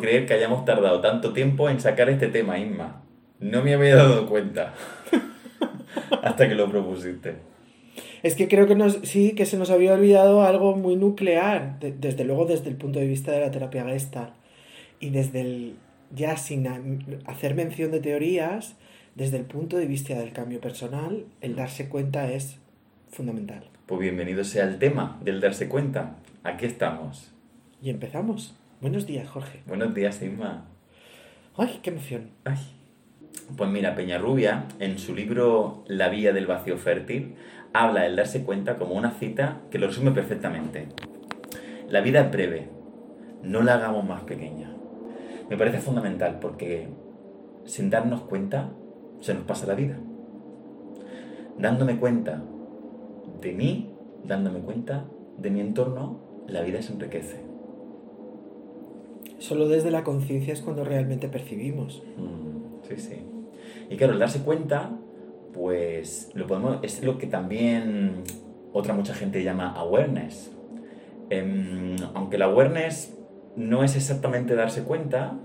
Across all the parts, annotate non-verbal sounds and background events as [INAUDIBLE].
Puedo creer que hayamos tardado tanto tiempo en sacar este tema, Inma. No me había dado cuenta. [LAUGHS] Hasta que lo propusiste. Es que creo que nos, sí, que se nos había olvidado algo muy nuclear, desde luego desde el punto de vista de la terapia Gestalt. Y desde el, ya sin hacer mención de teorías, desde el punto de vista del cambio personal, el darse cuenta es fundamental. Pues bienvenido sea el tema del darse cuenta. Aquí estamos. Y empezamos. Buenos días, Jorge. Buenos días, Inma. Ay, qué emoción. Ay. Pues mira, Peñarrubia, en su libro La vía del vacío fértil, habla del darse cuenta como una cita que lo resume perfectamente. La vida es breve, no la hagamos más pequeña. Me parece fundamental porque sin darnos cuenta se nos pasa la vida. Dándome cuenta de mí, dándome cuenta de mi entorno, la vida se enriquece. Solo desde la conciencia es cuando realmente percibimos. Mm, sí, sí. Y claro, el darse cuenta, pues lo podemos, es lo que también otra mucha gente llama awareness. Em, aunque la awareness no es exactamente darse cuenta,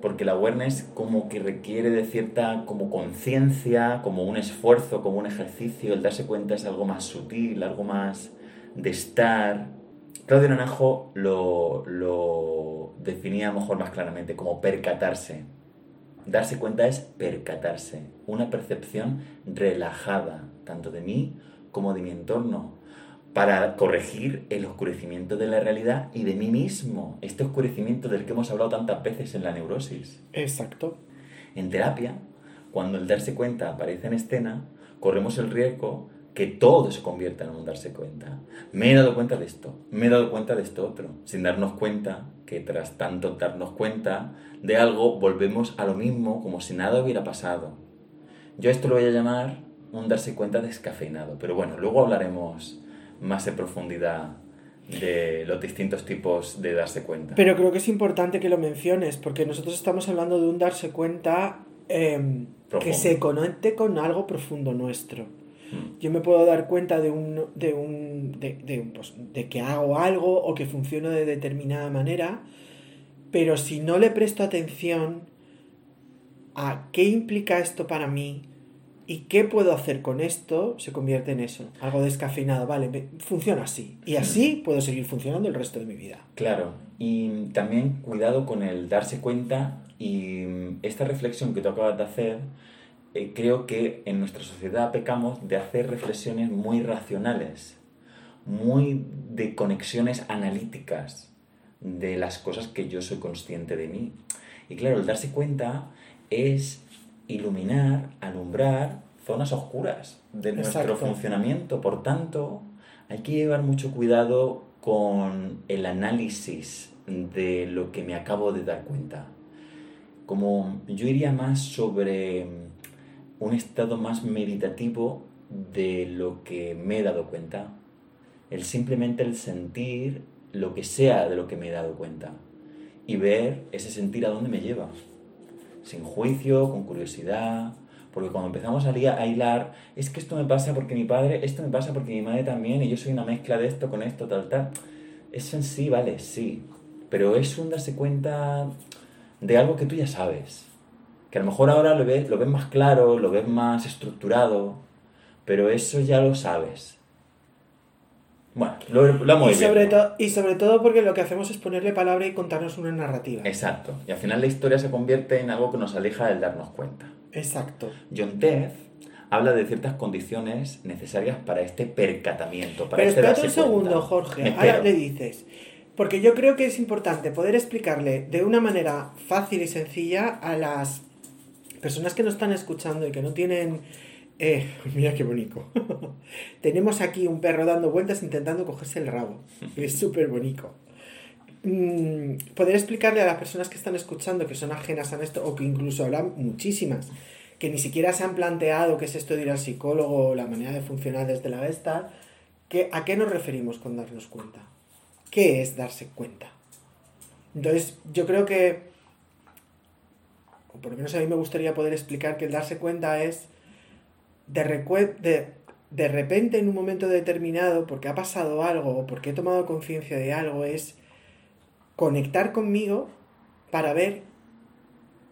porque la awareness como que requiere de cierta como conciencia, como un esfuerzo, como un ejercicio, el darse cuenta es algo más sutil, algo más de estar. Claudio Naranjo lo, lo definía mejor más claramente como percatarse. Darse cuenta es percatarse, una percepción relajada, tanto de mí como de mi entorno, para corregir el oscurecimiento de la realidad y de mí mismo, este oscurecimiento del que hemos hablado tantas veces en la neurosis. Exacto. En terapia, cuando el darse cuenta aparece en escena, corremos el riesgo que todo se convierta en un darse cuenta. Me he dado cuenta de esto, me he dado cuenta de esto otro, sin darnos cuenta que tras tanto darnos cuenta de algo, volvemos a lo mismo como si nada hubiera pasado. Yo esto lo voy a llamar un darse cuenta descafeinado, pero bueno, luego hablaremos más en profundidad de los distintos tipos de darse cuenta. Pero creo que es importante que lo menciones, porque nosotros estamos hablando de un darse cuenta em, que se conecte con algo profundo nuestro. Yo me puedo dar cuenta de un, de un de, de, pues, de que hago algo o que funciona de determinada manera, pero si no le presto atención a qué implica esto para mí, ¿Y qué puedo hacer con esto? Se convierte en eso, algo descafeinado, vale, funciona así. Y así puedo seguir funcionando el resto de mi vida. Claro, y también cuidado con el darse cuenta y esta reflexión que tú acabas de hacer, eh, creo que en nuestra sociedad pecamos de hacer reflexiones muy racionales, muy de conexiones analíticas de las cosas que yo soy consciente de mí. Y claro, el darse cuenta es iluminar, alumbrar zonas oscuras de nuestro funcionamiento. Por tanto, hay que llevar mucho cuidado con el análisis de lo que me acabo de dar cuenta. Como yo iría más sobre un estado más meditativo de lo que me he dado cuenta. El simplemente el sentir lo que sea de lo que me he dado cuenta y ver ese sentir a dónde me lleva sin juicio, con curiosidad, porque cuando empezamos a, hilar, es que esto me pasa porque mi padre, esto me pasa porque mi madre también, y yo soy una mezcla de esto con esto, tal, tal. Eso en sí, vale, sí. Pero es un darse cuenta de algo que tú ya sabes. Que a lo mejor ahora lo ves, lo ves más claro, lo ves más estructurado, pero eso ya lo sabes. Bueno, lo, lo y sobre, y sobre todo porque lo que hacemos es ponerle palabra y contarnos una narrativa. Exacto. Y al final la historia se convierte en algo que nos aleja del darnos cuenta. Exacto. John Teff habla de ciertas condiciones necesarias para este percatamiento. Para Pero este espérate un segundo, Jorge. Ahora le dices. Porque yo creo que es importante poder explicarle de una manera fácil y sencilla a las personas que nos están escuchando y que no tienen eh, [LAUGHS] mira qué bonito. [LAUGHS] Tenemos aquí un perro dando vueltas intentando cogerse el rabo. [LAUGHS] Es súper bonito. Mm, poder explicarle a las personas que están escuchando que son ajenas a esto o que incluso hablan muchísimas que ni siquiera se han planteado qué es esto de ir al psicólogo o la manera de funcionar desde la vesta, que, ¿a qué nos referimos con darnos cuenta? ¿Qué es darse cuenta? Entonces, yo creo que, por lo menos a mí me gustaría poder explicar que el darse cuenta es de, de, repente en un momento determinado, porque ha pasado algo o porque he tomado conciencia de algo, es conectar conmigo para ver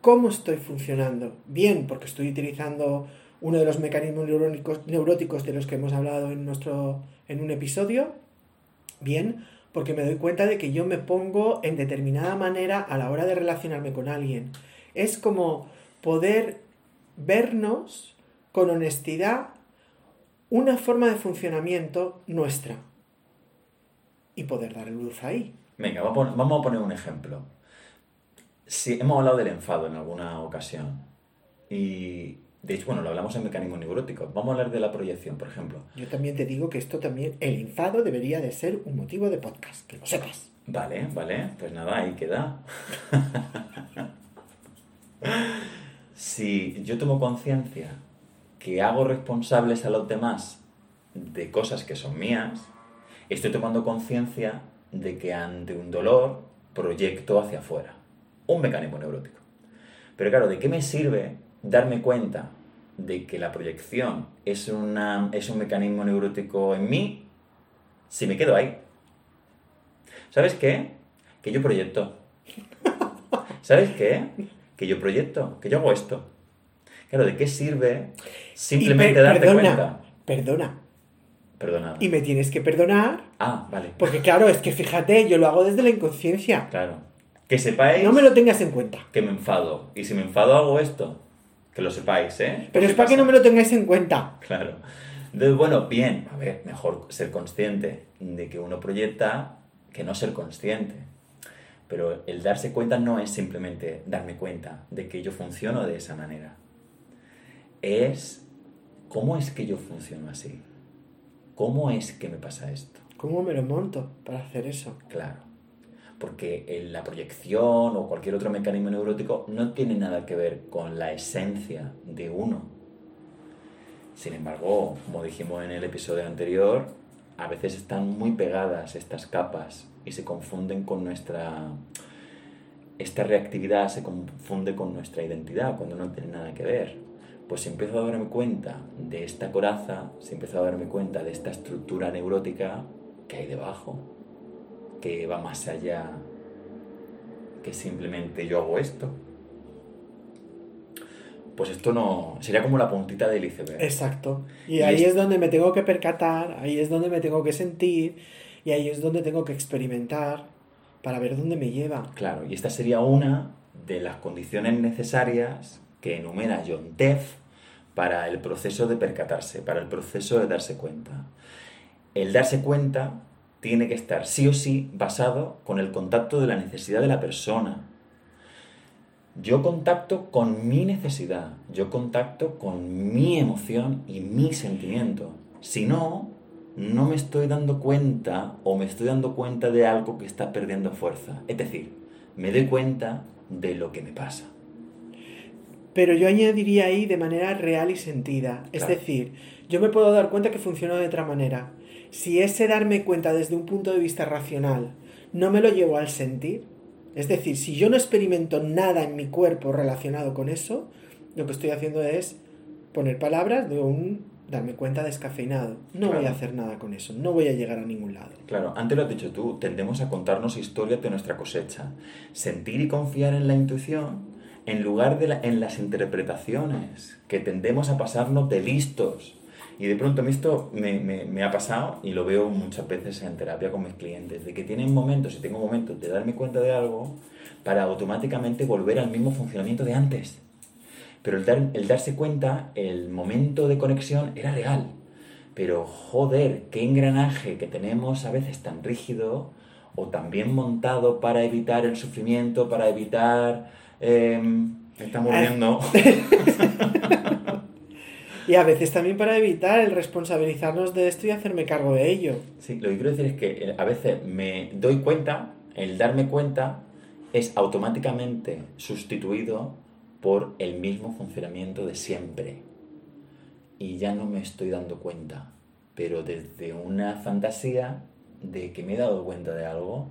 cómo estoy funcionando. Bien, porque estoy utilizando uno de los mecanismos neuróticos de los que hemos hablado en, nuestro, en un episodio. Bien, porque me doy cuenta de que yo me pongo en determinada manera a la hora de relacionarme con alguien. Es como poder vernos con honestidad una forma de funcionamiento nuestra y poder dar luz ahí. Venga, vamos a poner un ejemplo. Si hemos hablado del enfado en alguna ocasión y de hecho, bueno, lo hablamos en mecanismo neurótico. Vamos a hablar de la proyección, por ejemplo. Yo también te digo que esto también, el enfado debería de ser un motivo de podcast, que lo sepas. Vale, vale, pues nada, ahí queda. [LAUGHS] si yo tomo conciencia que hago responsables a los demás de cosas que son mías, estoy tomando conciencia de que ante un dolor proyecto hacia afuera. Un mecanismo neurótico. Pero claro, ¿de qué me sirve darme cuenta de que la proyección es, una, es un mecanismo neurótico en mí si me quedo ahí. ¿Sabes qué? Que yo proyecto. ¿Sabes qué? Que yo proyecto, que yo hago esto. Claro, ¿de qué sirve simplemente darte cuenta? Perdona. Perdona. Y me tienes que perdonar. Ah, vale. Porque claro, es que fíjate, yo lo hago desde la inconsciencia. Claro. Que sepáis. No me lo tengas en cuenta. Que me enfado. Y si me enfado hago esto. Que lo sepáis, ¿eh? Pero es para que no me lo tengáis en cuenta. Claro. Entonces, bueno, bien, a ver, mejor ser consciente de que uno proyecta que no ser consciente. Pero el darse cuenta no es simplemente darme cuenta de que yo funciono de esa manera. Es cómo es que yo funciono así. ¿Cómo es que me pasa esto? ¿Cómo me lo monto para hacer eso? Claro porque la proyección o cualquier otro mecanismo neurótico no tiene nada que ver con la esencia de uno. Sin embargo, como dijimos en el episodio anterior, a veces están muy pegadas estas capas y se confunden con nuestra... Esta reactividad se confunde con nuestra identidad cuando no tiene nada que ver. Pues si empiezo a darme cuenta de esta coraza, si empiezo a darme cuenta de esta estructura neurótica que hay debajo, que va más allá que simplemente yo hago esto. Pues esto no. sería como la puntita del iceberg. Exacto. Y, ahí es... donde me tengo que percatar, ahí es donde me tengo que sentir, y ahí es donde tengo que experimentar para ver dónde me lleva. Claro, y esta sería una de las condiciones necesarias que enumera John Teff para el proceso de percatarse, para el proceso de darse cuenta. El darse cuenta tiene que estar sí o sí basado con el contacto de la necesidad de la persona. Yo contacto con mi necesidad, yo contacto con mi emoción y mi sentimiento. Si no, no me estoy dando cuenta o me estoy dando cuenta de algo que está perdiendo fuerza. Es decir, me doy cuenta de lo que me pasa. Pero yo añadiría ahí de manera real y sentida. Es decir, yo me puedo dar cuenta que funciona de otra manera si ese darme cuenta desde un punto de vista racional no me lo llevo al sentir, es decir, si yo no experimento nada en mi cuerpo relacionado con eso, lo que estoy haciendo es poner palabras de un darme cuenta descafeinado. No voy a hacer nada con eso, no voy a llegar a ningún lado. Claro, antes lo has dicho tú, tendemos a contarnos historias de nuestra cosecha. Sentir y confiar en la intuición en lugar de en las interpretaciones, que tendemos a pasarnos de listos y de pronto esto me, me, me, ha pasado y lo veo muchas veces en terapia con mis clientes, de que tienen momentos, y tengo momentos de darme cuenta de algo para automáticamente volver al mismo funcionamiento de antes. Pero el, dar, el darse cuenta, el momento de conexión era real. Pero joder, qué engranaje que tenemos a veces tan rígido o tan bien montado para evitar el sufrimiento, para evitar... Eh, me está muriendo. [LAUGHS] Y a veces también para evitar el responsabilizarnos de esto y hacerme cargo de ello. Sí, lo que quiero decir es que eh, a veces me doy cuenta, el darme cuenta es automáticamente sustituido por el mismo funcionamiento de siempre. Y ya no me estoy dando cuenta, pero desde una fantasía de que me he dado cuenta de algo,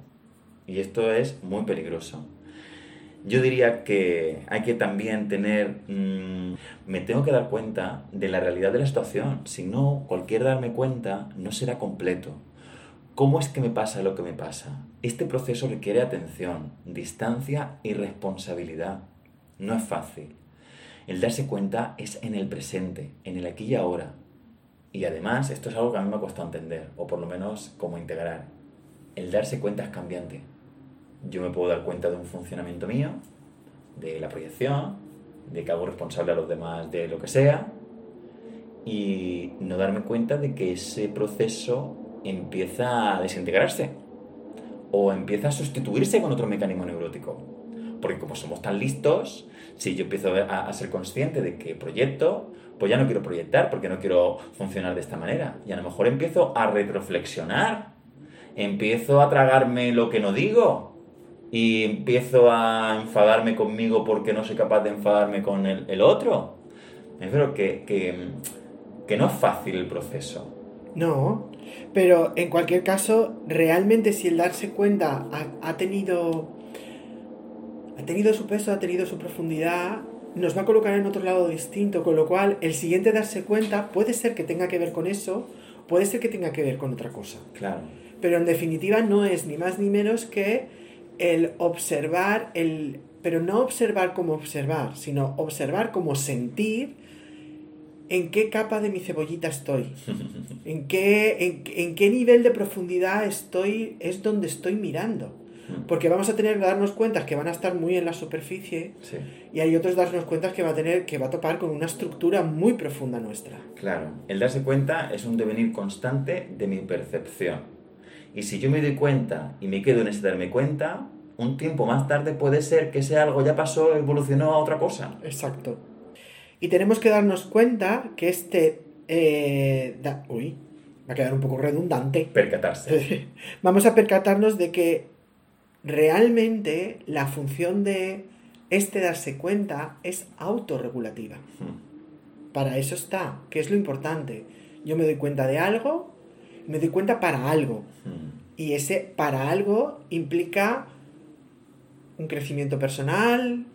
y esto es muy peligroso. Yo diría que hay que también tener, mm, me tengo que dar cuenta de la realidad de la situación, si no, cualquier darme cuenta no será completo. ¿Cómo es que me pasa lo que me pasa? Este proceso requiere atención, distancia y responsabilidad. No es fácil. El darse cuenta es en el presente, en el aquí y ahora. Y además, esto es algo que a mí me ha costado entender, o por lo menos como integrar. El darse cuenta es cambiante. Yo me puedo dar cuenta de un funcionamiento mío, de la proyección, de que hago responsable a los demás de lo que sea, y no darme cuenta de que ese proceso empieza a desintegrarse o empieza a sustituirse con otro mecanismo neurótico. Porque como somos tan listos, si yo empiezo a, ser consciente de que proyecto, pues ya no quiero proyectar porque no quiero funcionar de esta manera. Y a lo mejor empiezo a retroflexionar, empiezo a tragarme lo que no digo y empiezo a enfadarme conmigo porque no soy capaz de enfadarme con el, otro. Me refiero que, que no es fácil el proceso. No, pero en cualquier caso, realmente si el darse cuenta ha, tenido. Ha tenido su peso, ha tenido su profundidad, nos va a colocar en otro lado distinto, con lo cual el siguiente darse cuenta puede ser que tenga que ver con eso, puede ser que tenga que ver con otra cosa. Claro. Pero en definitiva no es ni más ni menos que el observar, el, pero no observar como observar, sino observar como sentir en qué capa de mi cebollita estoy, [LAUGHS] en qué, en, qué nivel de profundidad estoy, es donde estoy mirando. Porque vamos a tener que darnos cuenta que van a estar muy en la superficie y hay otros darnos cuenta que va a tener que va a topar con una estructura muy profunda nuestra. Claro, el darse cuenta es un devenir constante de mi percepción. Y si yo me doy cuenta y me quedo en ese darme cuenta, un tiempo más tarde puede ser que ese algo ya pasó, evolucionó a otra cosa. Exacto. Y tenemos que darnos cuenta que este... Eh, uy, va a quedar un poco redundante. Percatarse. [LAUGHS] Vamos a percatarnos de que realmente la función de este darse cuenta es autorregulativa. Hmm. Para eso está, que es lo importante. Yo me doy cuenta de algo, me doy cuenta para algo. Hmm. Y ese para algo implica un crecimiento personal,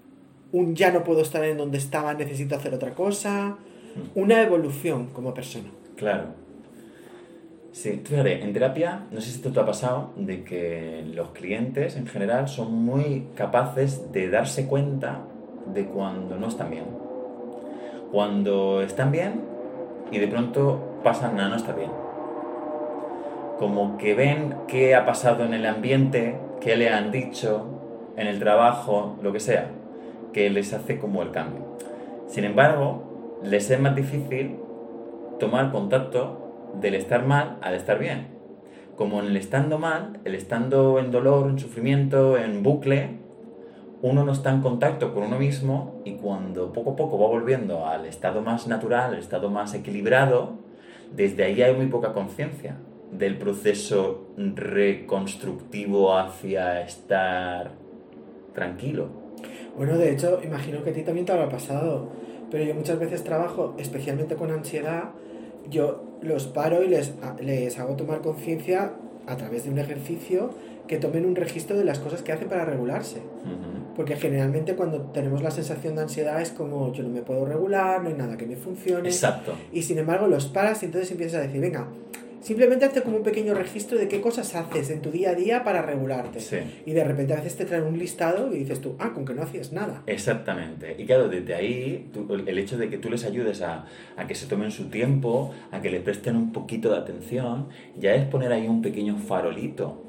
un ya no puedo estar en donde estaba, necesito hacer otra cosa, una evolución como persona. Claro. Sí, fíjate, en terapia, no sé si esto te ha pasado, de que los clientes en general son muy capaces de darse cuenta de cuando no están bien. Cuando están bien y de pronto pasan a no estar bien. Como que ven qué ha pasado en el ambiente, qué le han dicho, en el trabajo, lo que sea que les hace como el cambio. Sin embargo, les es más difícil tomar contacto del estar mal al estar bien. Como en el estando mal, el estando en dolor, en sufrimiento, en bucle, uno no está en contacto con uno mismo y cuando poco a poco va volviendo al estado más natural, al estado más equilibrado, desde ahí hay muy poca conciencia del proceso reconstructivo hacia estar tranquilo. Bueno, de hecho, imagino que a ti también te habrá pasado, pero yo muchas veces trabajo, especialmente con ansiedad, yo los paro y les, les hago tomar conciencia a través de un ejercicio que tomen un registro de las cosas que hacen para regularse. Porque generalmente cuando tenemos la sensación de ansiedad es como yo no me puedo regular, no hay nada que me funcione. Exacto. Y sin embargo los paras y entonces empiezas a decir, venga, Simplemente hazte como un pequeño registro de qué cosas haces en tu día a día para regularte. Y de repente a veces te traen un listado y dices tú, ah, con que no hacías nada. Exactamente. Y claro, desde ahí, el hecho de que tú les ayudes a, a, que se tomen su tiempo, a que le presten un poquito de atención, ya es poner ahí un pequeño farolito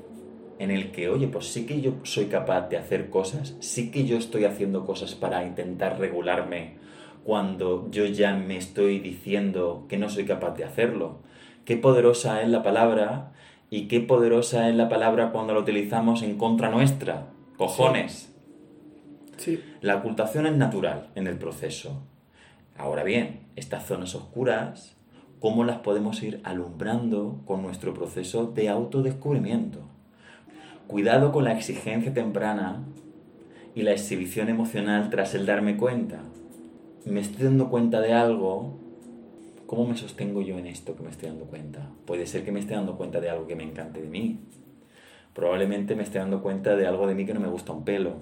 en el que, oye, pues sí que yo soy capaz de hacer cosas, sí que yo estoy haciendo cosas para intentar regularme cuando yo ya me estoy diciendo que no soy capaz de hacerlo qué poderosa es la palabra y qué poderosa es la palabra cuando la utilizamos en contra nuestra. Cojones. Sí. La ocultación es natural en el proceso. Ahora bien, estas zonas oscuras, ¿cómo las podemos ir alumbrando con nuestro proceso de autodescubrimiento? Cuidado con la exigencia temprana y la exhibición emocional tras el darme cuenta. Me estoy dando cuenta de algo ¿Cómo me sostengo yo en esto que me estoy dando cuenta? Puede ser que me esté dando cuenta de algo que me encante de mí. Probablemente me esté dando cuenta de algo de mí que no me gusta un pelo.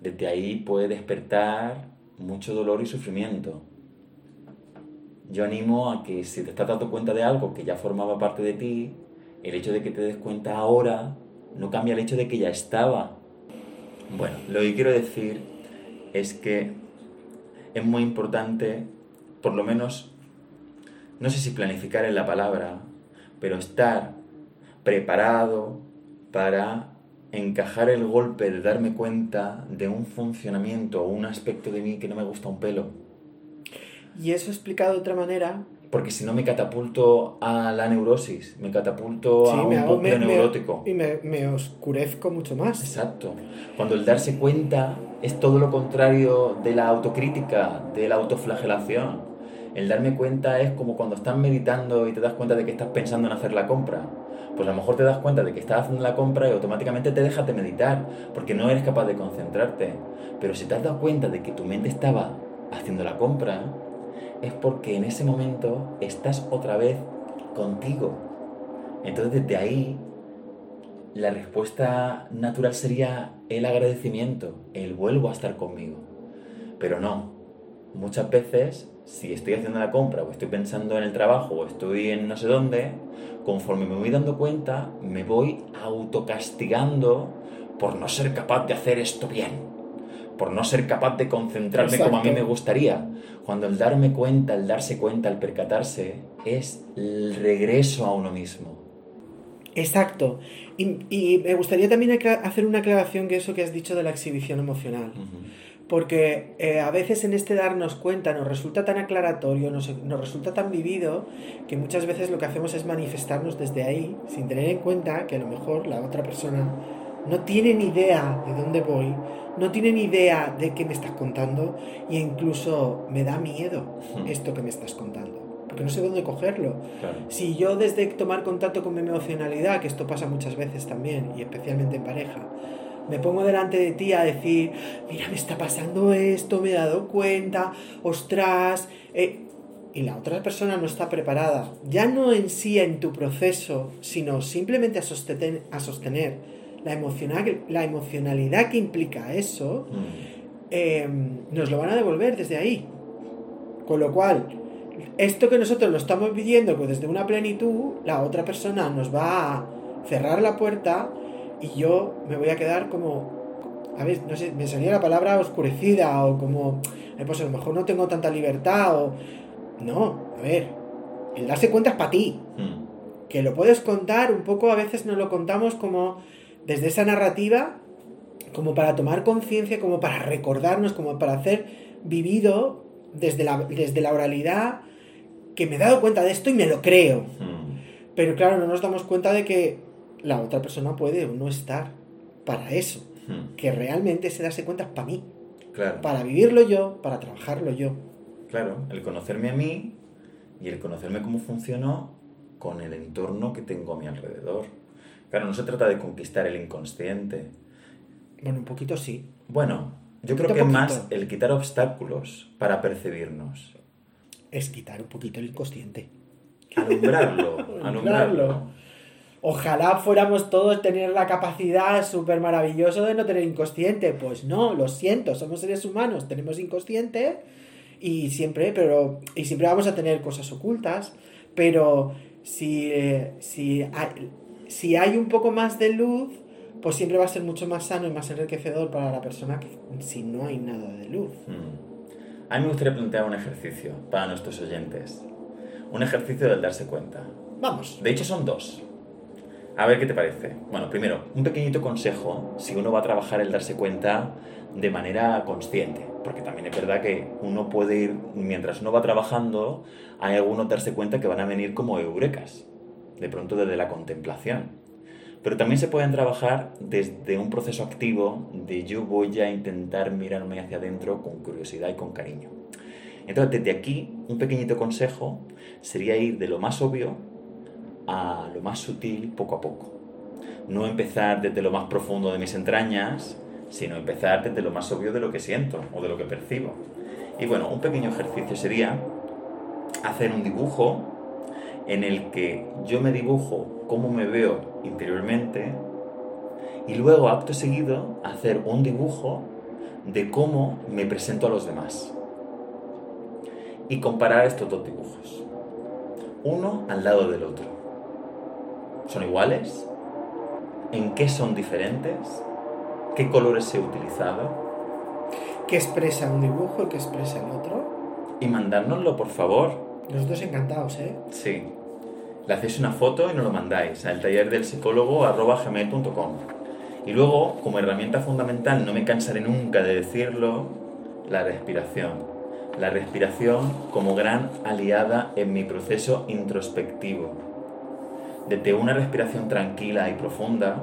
Desde ahí puede despertar mucho dolor y sufrimiento. Yo animo a que si te estás dando cuenta de algo que ya formaba parte de ti, el hecho de que te des cuenta ahora no cambia el hecho de que ya estaba. Bueno, lo que quiero decir es que es muy importante, por lo menos, no sé si planificar en la palabra, pero estar preparado para encajar el golpe de darme cuenta de un funcionamiento o un aspecto de mí que no me gusta un pelo. Y eso explicado de otra manera. Porque si no me catapulto a la neurosis, me catapulto a un bucle neurótico. y me, me, oscurezco mucho más. Exacto. Cuando el darse cuenta es todo lo contrario de la autocrítica, de la autoflagelación. El darme cuenta es como cuando estás meditando y te das cuenta de que estás pensando en hacer la compra pues a lo mejor te das cuenta de que estás haciendo la compra y automáticamente te dejas de meditar, porque no eres capaz de concentrarte. Pero si te has dado cuenta de que tu mente estaba haciendo la compra, es porque en ese momento estás otra vez contigo. Entonces desde ahí la respuesta natural sería el agradecimiento, el vuelvo a estar conmigo. Pero no, muchas veces si estoy haciendo la compra o estoy pensando en el trabajo o estoy en no sé dónde, conforme me voy dando cuenta, me voy autocastigando por no ser capaz de hacer esto bien, por no ser capaz de concentrarme como a mí me gustaría. Cuando el darme cuenta, el darse cuenta, el percatarse, es el regreso a uno mismo. Exacto. Y, me gustaría también hacer una aclaración que eso que has dicho de la exhibición emocional porque eh, a veces en este darnos cuenta nos resulta tan aclaratorio, nos, nos, resulta tan vivido, que muchas veces lo que hacemos es manifestarnos desde ahí, sin tener en cuenta que a lo mejor la otra persona no tiene ni idea de dónde voy, no tiene ni idea de qué me estás contando e incluso me da miedo esto que me estás contando, porque no sé dónde cogerlo. Si yo desde tomar contacto con mi emocionalidad, que esto pasa muchas veces también, y especialmente en pareja, me pongo delante de ti a decir, mira, me está pasando esto, me he dado cuenta, ostras, eh", y la otra persona no está preparada, ya no en sí en tu proceso, sino simplemente a sostener, a sostener la, emocional, la emocionalidad que implica eso, mm. em, nos lo van a devolver desde ahí. Con lo cual, esto que nosotros lo estamos viviendo pues desde una plenitud, la otra persona nos va a cerrar la puerta y yo me voy a quedar como, a ver, no sé, me salía la palabra oscurecida o como, pues a lo mejor no tengo tanta libertad o... No, a ver, el darse cuenta es para ti. Hmm. Que lo puedes contar un poco, a veces nos lo contamos como desde esa narrativa, como para tomar conciencia, como para recordarnos, como para hacer vivido desde la, desde la oralidad, que me he dado cuenta de esto y me lo creo. Hmm. Pero claro, no nos damos cuenta de que la otra persona puede no estar para eso. Hmm. Que realmente se darse cuenta es para mí. Claro. Para vivirlo yo, para trabajarlo yo. Claro, el conocerme a mí y el conocerme cómo funciono con el entorno que tengo a mi alrededor. Claro, no se trata de conquistar el inconsciente. Bueno, un poquito sí. Bueno, yo creo que es más el quitar obstáculos para percibirnos. Es quitar un poquito el inconsciente. Alumbrarlo, [LAUGHS] alumbrarlo. Ojalá fuéramos todos tener la capacidad súper maravillosa de no tener inconsciente. Pues no, lo siento, somos seres humanos, tenemos inconsciente y siempre, pero, y siempre vamos a tener cosas ocultas, pero si, si, hay, si hay un poco más de luz, pues siempre va a ser mucho más sano y más enriquecedor para la persona que si no hay nada de luz. Hmm. A mí me gustaría plantear un ejercicio para nuestros oyentes. Un ejercicio del darse cuenta. Vamos. De hecho son dos. A ver qué te parece. Bueno, primero, un pequeñito consejo si uno va a trabajar el darse cuenta de manera consciente, porque también es verdad que uno puede ir, mientras uno va trabajando, hay algunos darse cuenta que van a venir como eurecas, de pronto desde la contemplación. Pero también se pueden trabajar desde un proceso activo de yo voy a intentar mirarme hacia adentro con curiosidad y con cariño. Entonces, desde aquí, un pequeñito consejo sería ir de lo más obvio a lo más sutil poco a poco. No empezar desde lo más profundo de mis entrañas, sino empezar desde lo más obvio de lo que siento o de lo que percibo. Y bueno, un pequeño ejercicio sería hacer un dibujo en el que yo me dibujo cómo me veo interiormente y luego, acto seguido, hacer un dibujo de cómo me presento a los demás. Y comparar estos dos dibujos, uno al lado del otro. ¿Son iguales? ¿En qué son diferentes? ¿Qué colores he utilizado? ¿Qué expresa un dibujo y qué expresa el otro? Y mandárnoslo, por favor. Nosotros encantados, ¿eh? Sí. Le hacéis una foto y nos lo mandáis al taller del psicólogo. Y luego, como herramienta fundamental, no me cansaré nunca de decirlo, la respiración. La respiración como gran aliada en mi proceso introspectivo. Desde una respiración tranquila y profunda,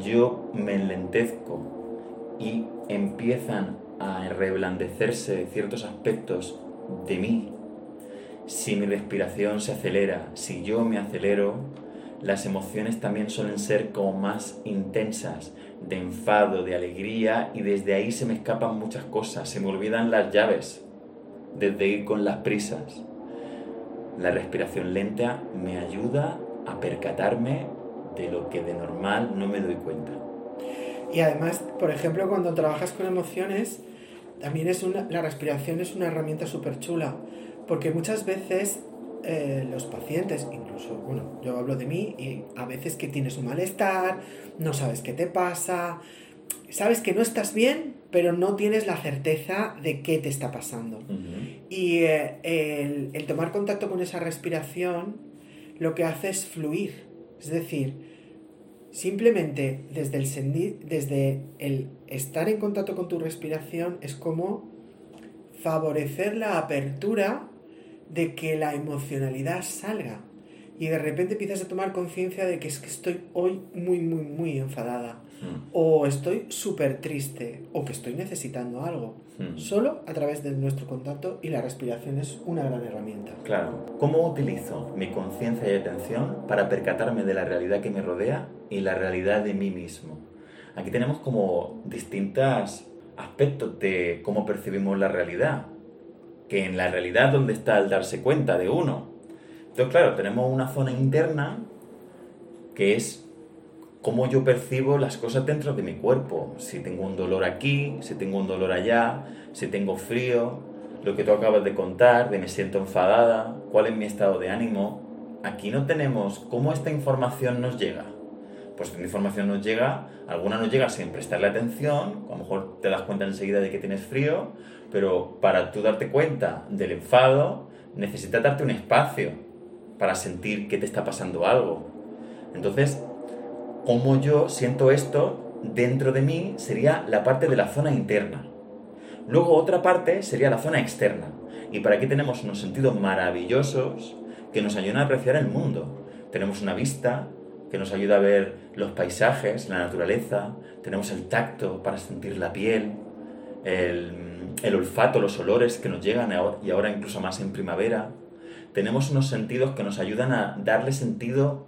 yo me enlentezco y empiezan a reblandecerse ciertos aspectos de mí. Si mi respiración se acelera, si yo me acelero, las emociones también suelen ser como más intensas, de enfado, de alegría, y desde ahí se me escapan muchas cosas, se me olvidan las llaves, desde ir con las prisas. La respiración lenta me ayuda a percatarme de lo que de normal no me doy cuenta. Y además, por ejemplo, cuando trabajas con emociones, también es una, la respiración es una herramienta súper chula, porque muchas veces eh, los pacientes, incluso, bueno, yo hablo de mí, y a veces que tienes un malestar, no sabes qué te pasa, sabes que no estás bien, pero no tienes la certeza de qué te está pasando. Y eh, el, el, tomar contacto con esa respiración lo que hace es fluir, es decir, simplemente desde el, desde el estar en contacto con tu respiración es como favorecer la apertura de que la emocionalidad salga. Y de repente empiezas a tomar conciencia de que es que estoy hoy muy, muy, muy enfadada. Hmm. O estoy súper triste. O que estoy necesitando algo. Hmm. Solo a través de nuestro contacto y la respiración es una gran herramienta. Claro. ¿Cómo utilizo mi conciencia y atención para percatarme de la realidad que me rodea y la realidad de mí mismo? Aquí tenemos como distintos aspectos de cómo percibimos la realidad que en la realidad donde está el darse cuenta de uno. Entonces, claro, tenemos una zona interna que es cómo yo percibo las cosas dentro de mi cuerpo. Si tengo un dolor aquí, si tengo un dolor allá, si tengo frío, lo que tú acabas de contar, de me siento enfadada, cuál es mi estado de ánimo. Aquí no tenemos cómo esta información nos llega. Pues esta información nos llega, alguna nos llega sin prestarle atención, a lo mejor te das cuenta enseguida de que tienes frío, pero para tú darte cuenta del enfado, necesitas darte un espacio para sentir que te está pasando algo. Entonces, como yo siento esto dentro de mí sería la parte de la zona interna. Luego otra parte sería la zona externa. Y para aquí tenemos unos sentidos maravillosos que nos ayudan a apreciar el mundo. Tenemos una vista que nos ayuda a ver los paisajes, la naturaleza. Tenemos el tacto para sentir la piel, el el olfato, los olores que nos llegan y ahora incluso más en primavera. Tenemos unos sentidos que nos ayudan a darle sentido,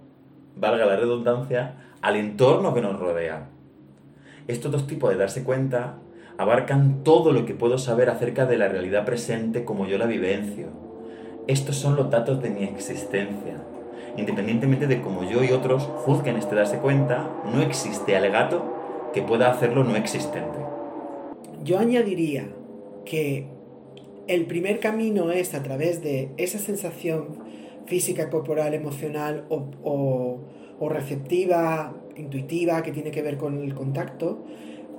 valga la redundancia, al entorno que nos rodea. Estos dos tipos de darse cuenta abarcan todo lo que puedo saber acerca de la realidad presente como yo la vivencio. Estos son los datos de mi existencia. Independientemente de cómo yo y otros juzguen este darse cuenta, no existe alegato que pueda hacerlo no existente. Yo añadiría que el primer camino es a través de esa sensación física, corporal, emocional o, receptiva, intuitiva, que tiene que ver con el contacto,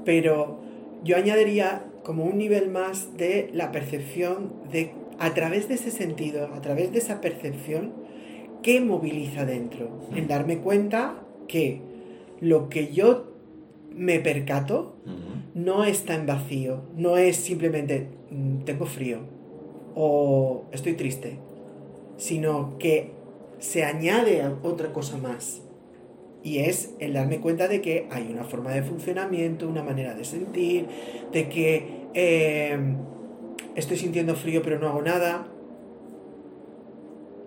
pero yo añadiría como un nivel más de la percepción de, a través de ese sentido, a través de esa percepción, ¿qué moviliza dentro? En darme cuenta que lo que yo me percato no está en vacío, no es simplemente mm, tengo frío o estoy triste, sino que se añade a otra cosa más. Y es el darme cuenta de que hay una forma de funcionamiento, una manera de sentir, de que em, estoy sintiendo frío pero no hago nada,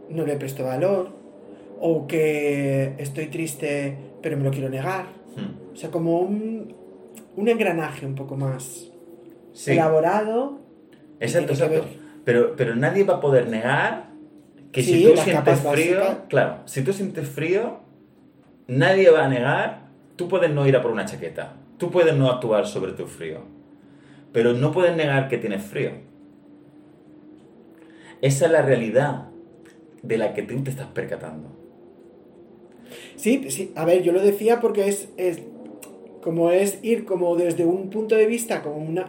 no le presto valor, o que estoy triste pero me lo quiero negar. Hmm. O sea, como un, un engranaje un poco más elaborado. Exacto, exacto. Pero, pero nadie va a poder negar que si tú sientes frío, claro, si tú sientes frío, nadie va a negar, tú puedes no ir a por una chaqueta, tú puedes no actuar sobre tu frío, pero no puedes negar que tienes frío. Esa es la realidad de la que tú te estás percatando. Sí, sí, a ver, yo lo decía porque es, es como es ir como desde un punto de vista, como una...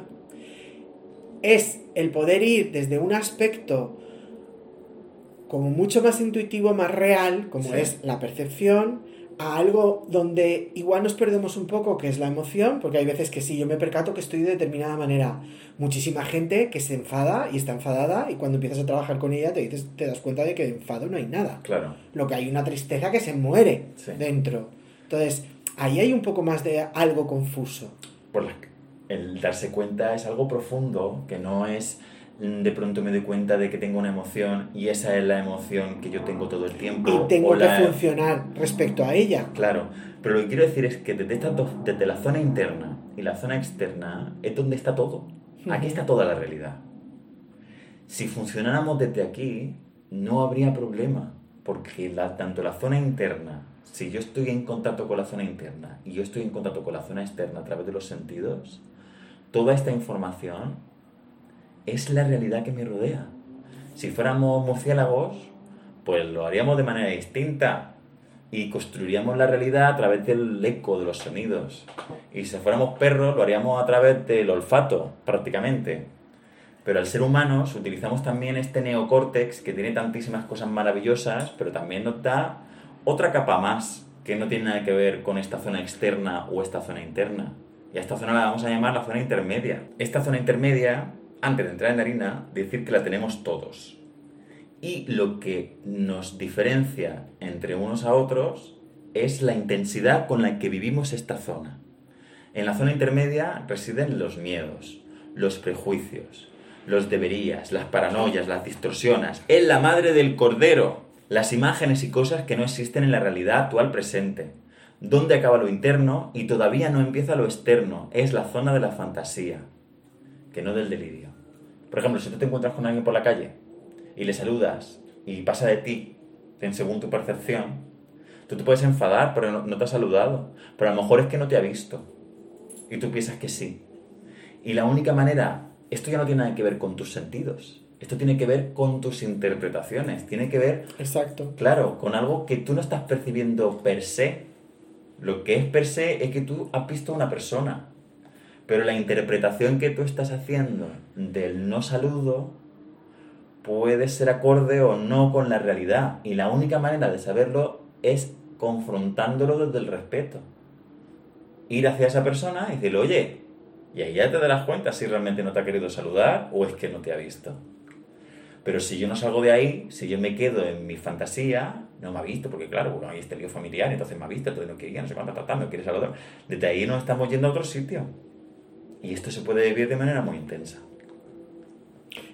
Es el poder ir desde un aspecto como mucho más intuitivo, más real, como es la percepción, a algo donde igual nos perdemos un poco, que es la emoción, porque hay veces que sí, yo me percato que estoy de determinada manera. Muchísima gente que se enfada y está enfadada y cuando empiezas a trabajar con ella te, dices, te das cuenta de que de enfado no hay nada. Claro. Lo que hay una tristeza que se muere dentro. Entonces, ahí hay un poco más de algo confuso. Por el darse cuenta es algo profundo, que no es de pronto me doy cuenta de que tengo una emoción y esa es la emoción que yo tengo todo el tiempo. Y tengo que funcionar respecto a ella. Claro, pero lo que quiero decir es que desde, desde la zona interna y la zona externa es donde está todo. Aquí está toda la realidad. Si funcionáramos desde aquí, no habría problema, porque la, tanto la zona interna, si yo estoy en contacto con la zona interna y yo estoy en contacto con la zona externa a través de los sentidos, toda esta información es la realidad que me rodea. Si fuéramos murciélagos, pues lo haríamos de manera distinta y construiríamos la realidad a través del eco de los sonidos. Y si fuéramos perros, lo haríamos a través del olfato, prácticamente. Pero al ser humanos utilizamos también este neocórtex que tiene tantísimas cosas maravillosas, pero también nos da otra capa más que no tiene nada que ver con esta zona externa o esta zona interna. Y a esta zona la vamos a llamar la zona intermedia. Esta zona intermedia antes de entrar en harina, decir que la tenemos todos. Y lo que nos diferencia entre unos a otros es la intensidad con la que vivimos esta zona. En la zona intermedia residen los miedos, los prejuicios, los deberías, las paranoias, las distorsiones. Es la madre del cordero, las imágenes y cosas que no existen en la realidad actual presente. ¿Dónde acaba lo interno y todavía no empieza lo externo? Es la zona de la fantasía, que no del delirio. Por ejemplo, si tú te encuentras con alguien por la calle y le saludas y pasa de ti, según tu percepción, tú te puedes enfadar pero no, te ha saludado. Pero a lo mejor es que no te ha visto. Y tú piensas que sí. Y la única manera, esto ya no tiene nada que ver con tus sentidos. Esto tiene que ver con tus interpretaciones. Tiene que ver. Exacto. Claro, con algo que tú no estás percibiendo per se. Lo que es per se es que tú has visto a una persona pero la interpretación que tú estás haciendo del no saludo puede ser acorde o no con la realidad. Y la única manera de saberlo es confrontándolo desde el respeto. Ir hacia esa persona y decirle, oye, y ahí ya te darás cuenta si realmente no te ha querido saludar o es que no te ha visto. Pero si yo no salgo de ahí, si yo me quedo en mi fantasía, no me ha visto, porque claro, bueno, hay este lío familiar, entonces me ha visto, entonces no quería, no sé cuánto, tratando, quiere saludar. Desde ahí no estamos yendo a otro sitio. Y esto se puede vivir de manera muy intensa.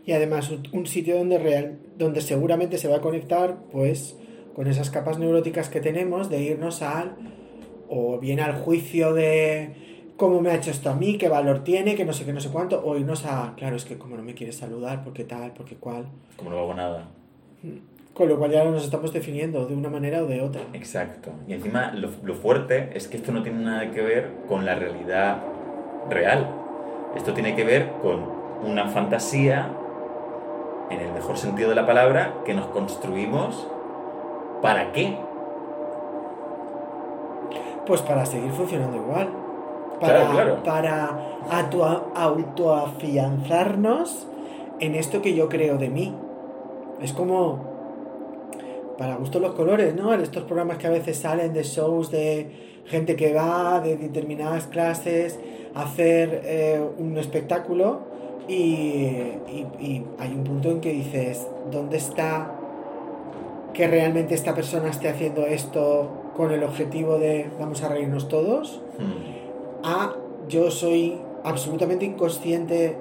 Y además un sitio donde, real, donde seguramente se va a conectar pues con esas capas neuróticas que tenemos de irnos al o bien al juicio de cómo me ha hecho esto a mí, qué valor tiene, que no sé qué, no sé cuánto, o irnos a, claro, es que como no me quieres saludar, porque tal, porque cual. Como no hago nada. Con lo cual ya nos estamos definiendo de una manera o de otra. Exacto. Y encima lo, lo fuerte es que esto no tiene nada que ver con la realidad real. Esto tiene que ver con una fantasía, en el mejor sentido de la palabra, que nos construimos. ¿Para qué? Pues para seguir funcionando igual. Para, para autoafianzarnos en esto que yo creo de mí. Es como para gusto los colores, ¿no? En estos programas que a veces salen de shows de gente que va de determinadas clases hacer eh, un espectáculo y, hay un punto en que dices, ¿dónde está que realmente esta persona esté haciendo esto con el objetivo de vamos a reírnos todos? Hmm. A yo soy absolutamente inconsciente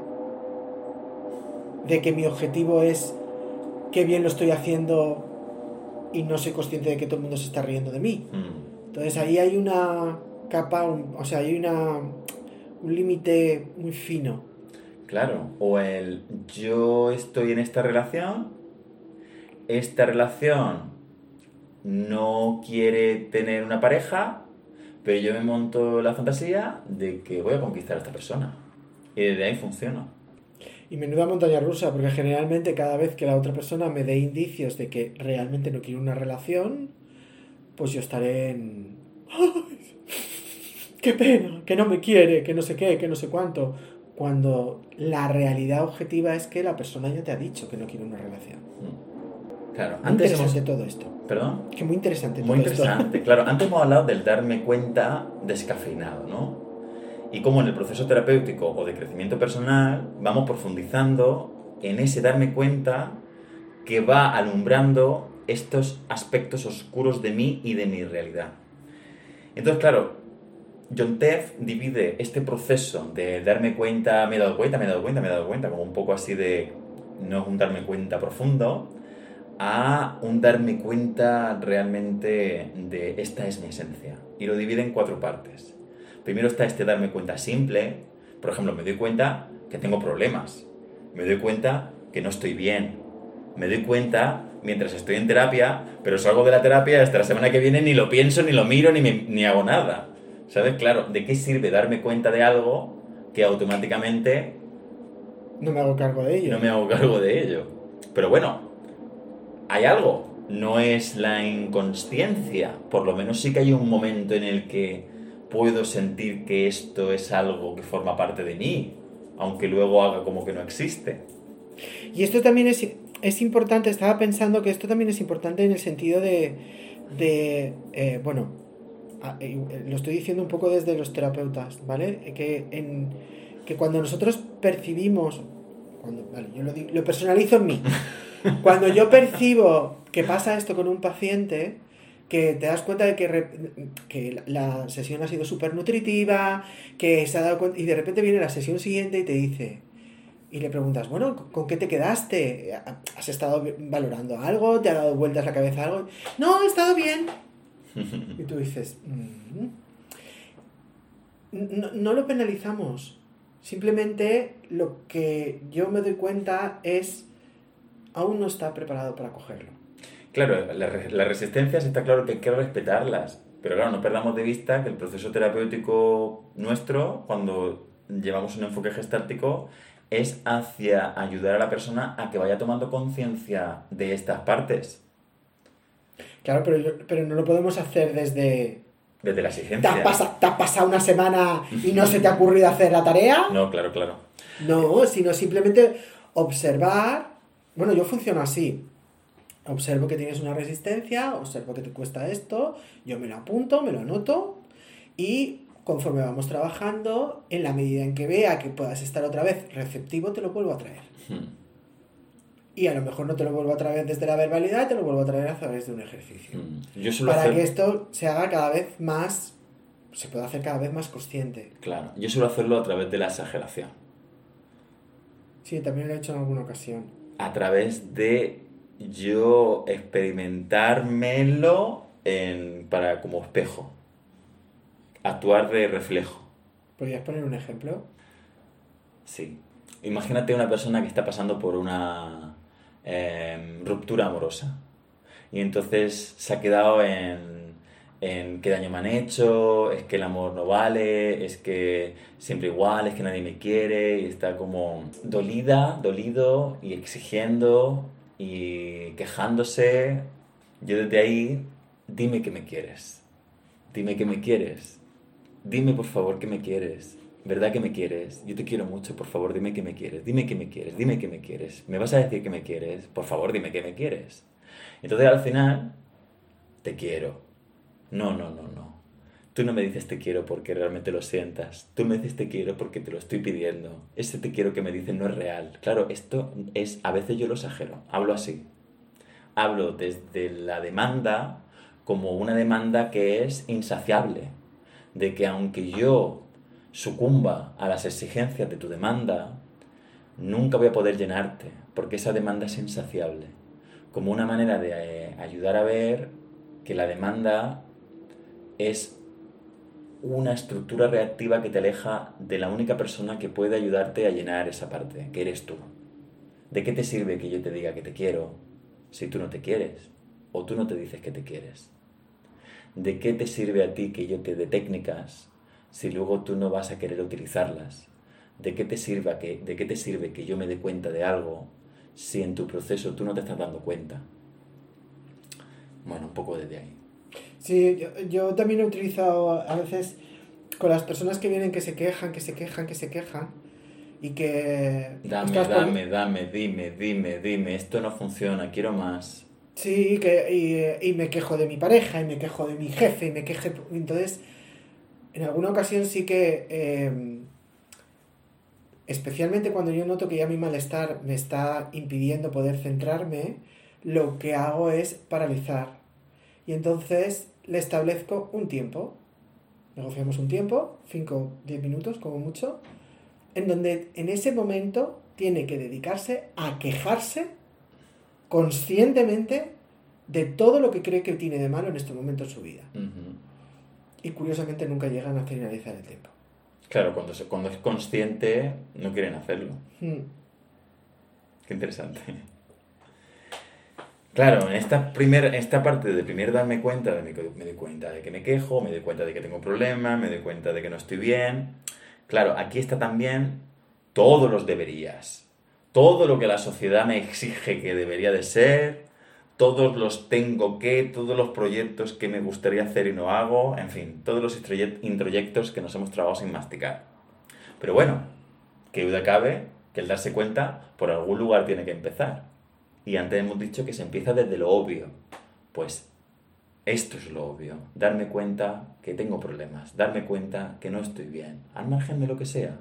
de que mi objetivo es que bien lo estoy haciendo y no soy consciente de que todo el mundo se está riendo de mí. Hmm. Entonces ahí hay una capa, o sea, hay una un límite muy fino. Claro, o el yo estoy en esta relación, esta relación no quiere tener una pareja, pero yo me monto la fantasía de que voy a conquistar a esta persona. Y desde ahí funciona. Y menuda montaña rusa, porque generalmente cada vez que la otra persona me dé indicios de que realmente no quiere una relación, pues yo estaré en... ¡Ay! ¡Qué pena! Que no me quiere, que no sé qué, que no sé cuánto. Cuando la realidad objetiva es que la persona ya te ha dicho que no quiere una relación. Claro, muy antes interesante todo esto. ¿Perdón? Que muy interesante Muy interesante, claro. Antes hemos hablado del darme cuenta descafeinado, ¿no? Y cómo en el proceso terapéutico o de crecimiento personal vamos profundizando en ese darme cuenta que va alumbrando estos aspectos oscuros de mí y de mi realidad. Entonces, claro, John Teff divide este proceso de darme cuenta, me he dado cuenta, me he dado cuenta, me he dado cuenta, como un poco así de no es un darme cuenta profundo, a un darme cuenta realmente de esta es mi esencia. Y lo divide en cuatro partes. Primero está este darme cuenta simple. Por ejemplo, me doy cuenta que tengo problemas. Me doy cuenta que no estoy bien. Me doy cuenta mientras estoy en terapia, pero salgo de la terapia hasta la semana que viene ni lo pienso, ni lo miro, ni, ni hago nada. ¿Sabes? Claro, ¿de qué sirve darme cuenta de algo que automáticamente... No me hago cargo de ello. No me hago cargo de ello. Pero bueno, hay algo. No es la inconsciencia. Por lo menos sí que hay un momento en el que puedo sentir que esto es algo que forma parte de mí, aunque luego haga como que no existe. Y esto también es, es importante, estaba pensando que esto también es importante en el sentido de, de eh, bueno, eh, lo estoy diciendo un poco desde los terapeutas, ¿vale? Que, en, que cuando nosotros percibimos, cuando, vale, yo lo, lo personalizo en mí, [LAUGHS] cuando yo percibo que pasa esto con un paciente, que te das cuenta de que, que la sesión ha sido súper nutritiva, que se ha dado cuenta, y de repente viene la sesión siguiente y te dice, y le preguntas, bueno, ¿con qué te quedaste? ¿Has estado valorando algo? ¿Te ha dado vueltas la cabeza algo? No, he estado bien. [LAUGHS] y tú dices, mm". no, no lo penalizamos. Simplemente lo que yo me doy cuenta es, aún no está preparado para cogerlo. Claro, las resistencias está claro que hay que respetarlas, pero claro, no perdamos de vista que el proceso terapéutico nuestro, cuando llevamos un enfoque gestáltico, es hacia ayudar a la persona a que vaya tomando conciencia de estas partes. Claro, pero, pero no lo podemos hacer desde... Desde la exigencia. ¿Te has, pasado una semana y no se te ha ocurrido hacer la tarea? No, claro, claro. No, sino simplemente observar. Bueno, yo funciono así observo que tienes una resistencia, observo que te cuesta esto, yo me lo apunto, me lo anoto y conforme vamos trabajando, en la medida en que vea que puedas estar otra vez receptivo, te lo vuelvo a traer. Hmm. Y a lo mejor no te lo vuelvo a traer desde la verbalidad, te lo vuelvo a traer a través de un ejercicio. Hmm. Para que esto se haga cada vez más, se pueda hacer cada vez más consciente. Claro, yo suelo hacerlo a través de la exageración. Sí, también lo he hecho en alguna ocasión. A través de yo experimentármelo en, para como espejo. Actuar de reflejo. ¿Podrías poner un ejemplo? Sí. Imagínate una persona que está pasando por una em, ruptura amorosa. Y entonces se ha quedado en, en qué daño me han hecho, es que el amor no vale, es que siempre igual, es que nadie me quiere, y está como dolida, dolido y exigiendo y quejándose, yo desde ahí, dime que me quieres, dime que me quieres, dime por favor que me quieres, ¿verdad que me quieres? Yo te quiero mucho, por favor dime que me quieres, dime que me quieres, dime que me quieres, ¿me vas a decir que me quieres? Por favor dime que me quieres. Entonces al final, te quiero. No, no, no, no. Tú no me dices te quiero porque realmente lo sientas. Tú me dices te quiero porque te lo estoy pidiendo. Ese te quiero que me dicen no es real. Claro, esto es, a veces yo lo exagero. Hablo así. Hablo desde la demanda como una demanda que es insaciable. De que aunque yo sucumba a las exigencias de tu demanda, nunca voy a poder llenarte, porque esa demanda es insaciable. Como una manera de eh, ayudar a ver que la demanda es una estructura reactiva que te aleja de la única persona que puede ayudarte a llenar esa parte, que eres tú. ¿De qué te sirve que yo te diga que te quiero si tú no te quieres o tú no te dices que te quieres? ¿De qué te sirve a ti que yo te dé técnicas si luego tú no vas a querer utilizarlas? ¿De qué te sirve que, de qué te sirve que yo me dé cuenta de algo si en tu proceso tú no te estás dando cuenta? Bueno, un poco desde ahí. Sí, yo, yo también he utilizado a veces con las personas que vienen que se quejan, que se quejan, que se quejan y que... Dame, dame, dame, dime, dime, dime, esto no funciona, quiero más. Sí, que, y, y, me quejo de mi pareja, y me quejo de mi jefe, y me queje... Entonces, en alguna ocasión sí que... Eh, especialmente cuando yo noto que ya mi malestar me está impidiendo poder centrarme, lo que hago es paralizar. Y entonces le establezco un tiempo. Negociamos un tiempo, 5 10 minutos como mucho, en donde en ese momento tiene que dedicarse a quejarse conscientemente de todo lo que cree que tiene de malo en este momento en su vida. Y curiosamente nunca llegan a finalizar el tiempo. Claro, cuando, se, cuando es consciente no quieren hacerlo. Hmm. Qué interesante. Claro, en esta, primer, esta parte de primero darme cuenta, de me, me doy cuenta de que me quejo, me doy cuenta de que tengo problemas, me doy cuenta de que no estoy bien. Claro, aquí está también todos los deberías. Todo lo que la sociedad me exige que debería de ser, todos los tengo que, todos los proyectos que me gustaría hacer y no hago, en fin, todos los introyectos que nos hemos trabajado sin masticar. Pero bueno, que duda cabe que el darse cuenta por algún lugar tiene que empezar. Y antes hemos dicho que se empieza desde lo obvio. Pues esto es lo obvio. Darme cuenta que tengo problemas. Darme cuenta que no estoy bien. Al margen de lo que sea.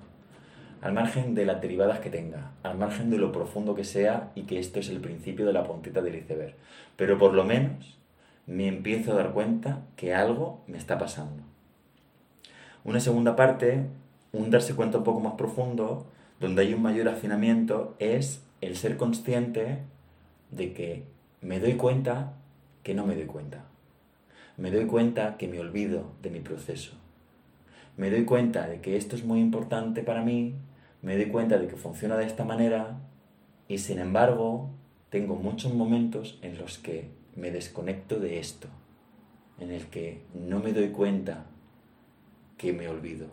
Al margen de las derivadas que tenga. Al margen de lo profundo que sea y que esto es el principio de la puntita del iceberg. Pero por lo menos me empiezo a dar cuenta que algo me está pasando. Una segunda parte, un darse cuenta un poco más profundo, donde hay un mayor afinamiento, es el ser consciente de que me doy cuenta que no me doy cuenta. Me doy cuenta que me olvido de mi proceso. Me doy cuenta de que esto es muy importante para mí, me doy cuenta de que funciona de esta manera y sin embargo tengo muchos momentos en los que me desconecto de esto, en el que no me doy cuenta que me olvido.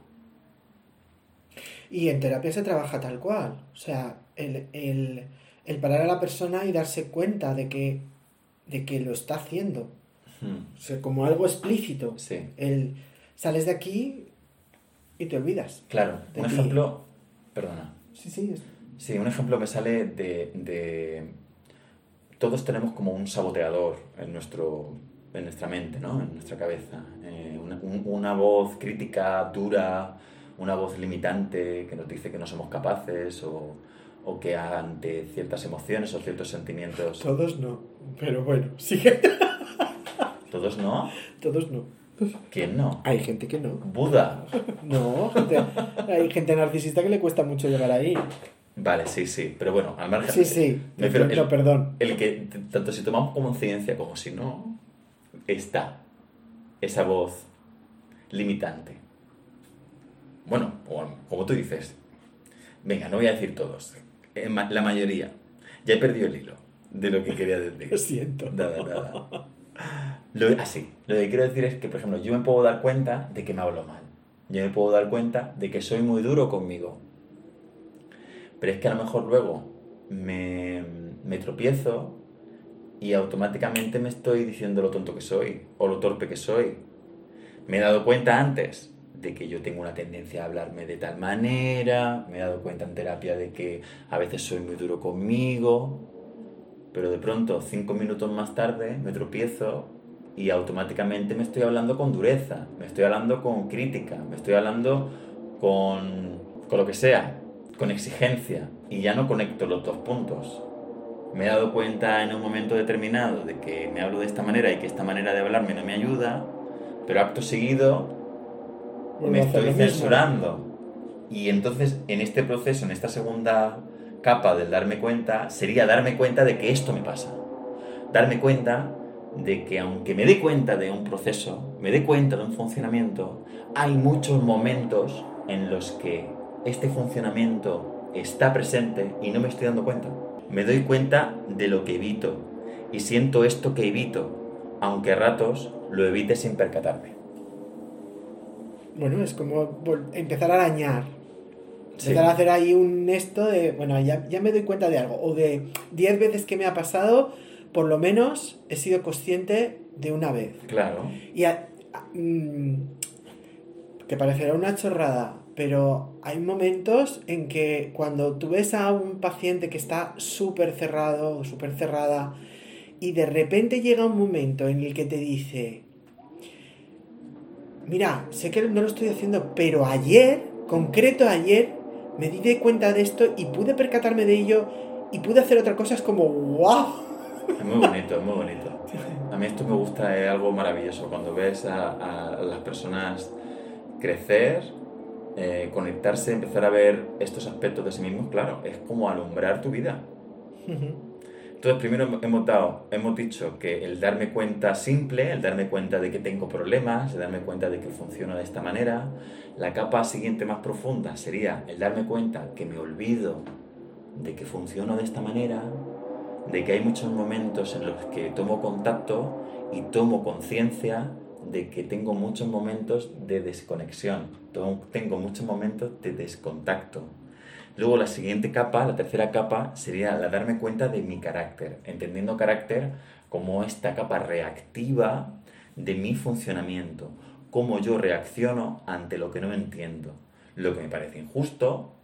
Y en terapia se trabaja tal cual. O sea, el, el parar a la persona y darse cuenta de que, de que lo está haciendo. Hmm. O sea, como algo explícito. Sí. El, sales de aquí y te olvidas. Claro, un ejemplo, perdona. Sí, sí. Sí, un ejemplo me sale de, de, Todos tenemos como un saboteador en, nuestro, en nuestra mente, ¿no? En nuestra cabeza. Eh, una, una voz crítica, dura, una voz limitante que nos dice que no somos capaces o o que ante ciertas emociones o ciertos sentimientos. Todos no, pero bueno, sigue. ¿Todos no? Todos no. ¿Quién no? Hay gente que no. Buda. No, hay gente narcisista que le cuesta mucho llegar ahí. Vale, sí, sí, pero bueno, al margen. Sí, sí, no, perdón. El que, tanto si tomamos como ciencia como si no, está esa voz limitante. Bueno, como tú dices, venga, no voy a decir todos, la mayoría. Ya he perdido el hilo de lo que quería decir. Lo siento. Nada, nada. Lo, así, lo que quiero decir es que, por ejemplo, yo me puedo dar cuenta de que me hablo mal. Yo me puedo dar cuenta de que soy muy duro conmigo. Pero es que a lo mejor luego me, me tropiezo y automáticamente me estoy diciendo lo tonto que soy o lo torpe que soy. Me he dado cuenta antes de que yo tengo una tendencia a hablarme de tal manera, me he dado cuenta en terapia de que a veces soy muy duro conmigo, pero de pronto, cinco minutos más tarde, me tropiezo y automáticamente me estoy hablando con dureza, me estoy hablando con crítica, me estoy hablando con, con lo que sea, con exigencia, y ya no conecto los dos puntos. Me he dado cuenta en un momento determinado de que me hablo de esta manera y que esta manera de hablarme no me ayuda, pero acto seguido me estoy censurando. Y entonces, en este proceso, en esta segunda capa del darme cuenta, sería darme cuenta de que esto me pasa. Darme cuenta de que aunque me dé cuenta de un proceso, me dé cuenta de un funcionamiento, hay muchos momentos en los que este funcionamiento está presente y no me estoy dando cuenta. Me doy cuenta de lo que evito y siento esto que evito, aunque a ratos lo evite sin percatarme bueno, es como empezar a arañar. Empezar a hacer ahí un esto de, bueno, ya, ya me doy cuenta de algo. O de 10 veces que me ha pasado, por lo menos he sido consciente de una vez. Claro. Y mm, que parecerá una chorrada, pero hay momentos en que cuando tú ves a un paciente que está súper cerrado o súper cerrada y de repente llega un momento en el que te dice, mira, sé que no lo estoy haciendo, pero ayer, concreto ayer, me di cuenta de esto y pude percatarme de ello y pude hacer otra cosa, es como, wow. Es muy bonito, es muy bonito. A mí esto me gusta, es algo maravilloso, cuando ves a, las personas crecer, eh, conectarse, empezar a ver estos aspectos de sí mismos, claro, es como alumbrar tu vida. Entonces, primero hemos, dado, hemos dicho que el darme cuenta simple, el darme cuenta de que tengo problemas, el darme cuenta de que funciona de esta manera. La capa siguiente más profunda sería el darme cuenta que me olvido de que funciono de esta manera, de que hay muchos momentos en los que tomo contacto y tomo conciencia de que tengo muchos momentos de desconexión, tengo muchos momentos de descontacto. Luego la siguiente capa, la tercera capa, sería la darme cuenta de mi carácter, entendiendo carácter como esta capa reactiva de mi funcionamiento, cómo yo reacciono ante lo que no entiendo, lo que me parece injusto,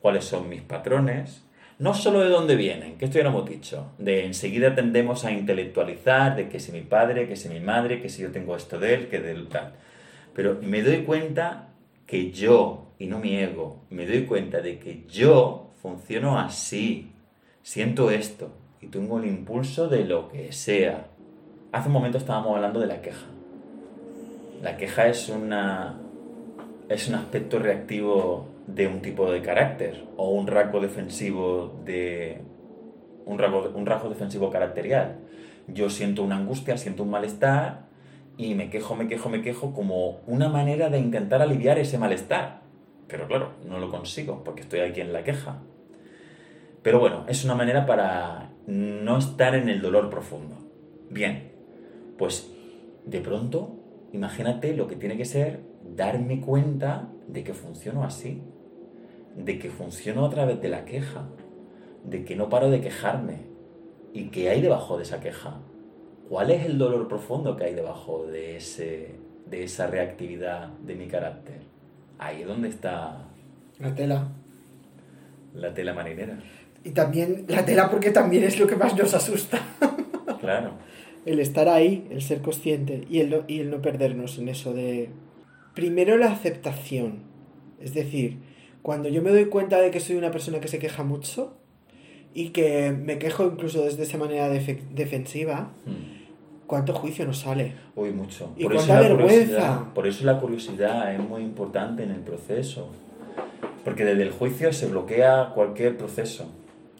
cuáles son mis patrones, no solo de dónde vienen, que esto ya lo hemos dicho, de enseguida tendemos a intelectualizar de que si mi padre, que si mi madre, que si yo tengo esto de él, que de tal. Pero me doy cuenta que yo y no mi ego, me doy cuenta de que yo funciono así, siento esto y tengo el impulso de lo que sea. Hace un momento estábamos hablando de la queja. La queja es una es un aspecto reactivo de un tipo de carácter o un rasgo defensivo de un rasgo, un rasgo defensivo caracterial. Yo siento una angustia, siento un malestar y me quejo, me quejo, me quejo como una manera de intentar aliviar ese malestar. Pero claro, no lo consigo porque estoy aquí en la queja. Pero bueno, es una manera para no estar en el dolor profundo. Bien, pues de pronto, imagínate lo que tiene que ser darme cuenta de que funciono así, de que funciono a través de la queja, de que no paro de quejarme y que hay debajo de esa queja. ¿Cuál es el dolor profundo que hay debajo de, ese, de esa reactividad de mi carácter? Ahí es donde está... La tela. La tela marinera. Y también la tela porque también es lo que más nos asusta. [LAUGHS] Claro. el estar ahí, el ser consciente y el, y el no perdernos en eso de... Primero la aceptación. Es decir, cuando yo me doy cuenta de que soy una persona que se queja mucho y que me quejo incluso desde esa manera defensiva, mm. ¿Cuánto juicio nos sale? Uy, mucho. Y por cuánta eso vergüenza. Por eso la curiosidad es muy importante en el proceso. Porque desde el juicio se bloquea cualquier proceso.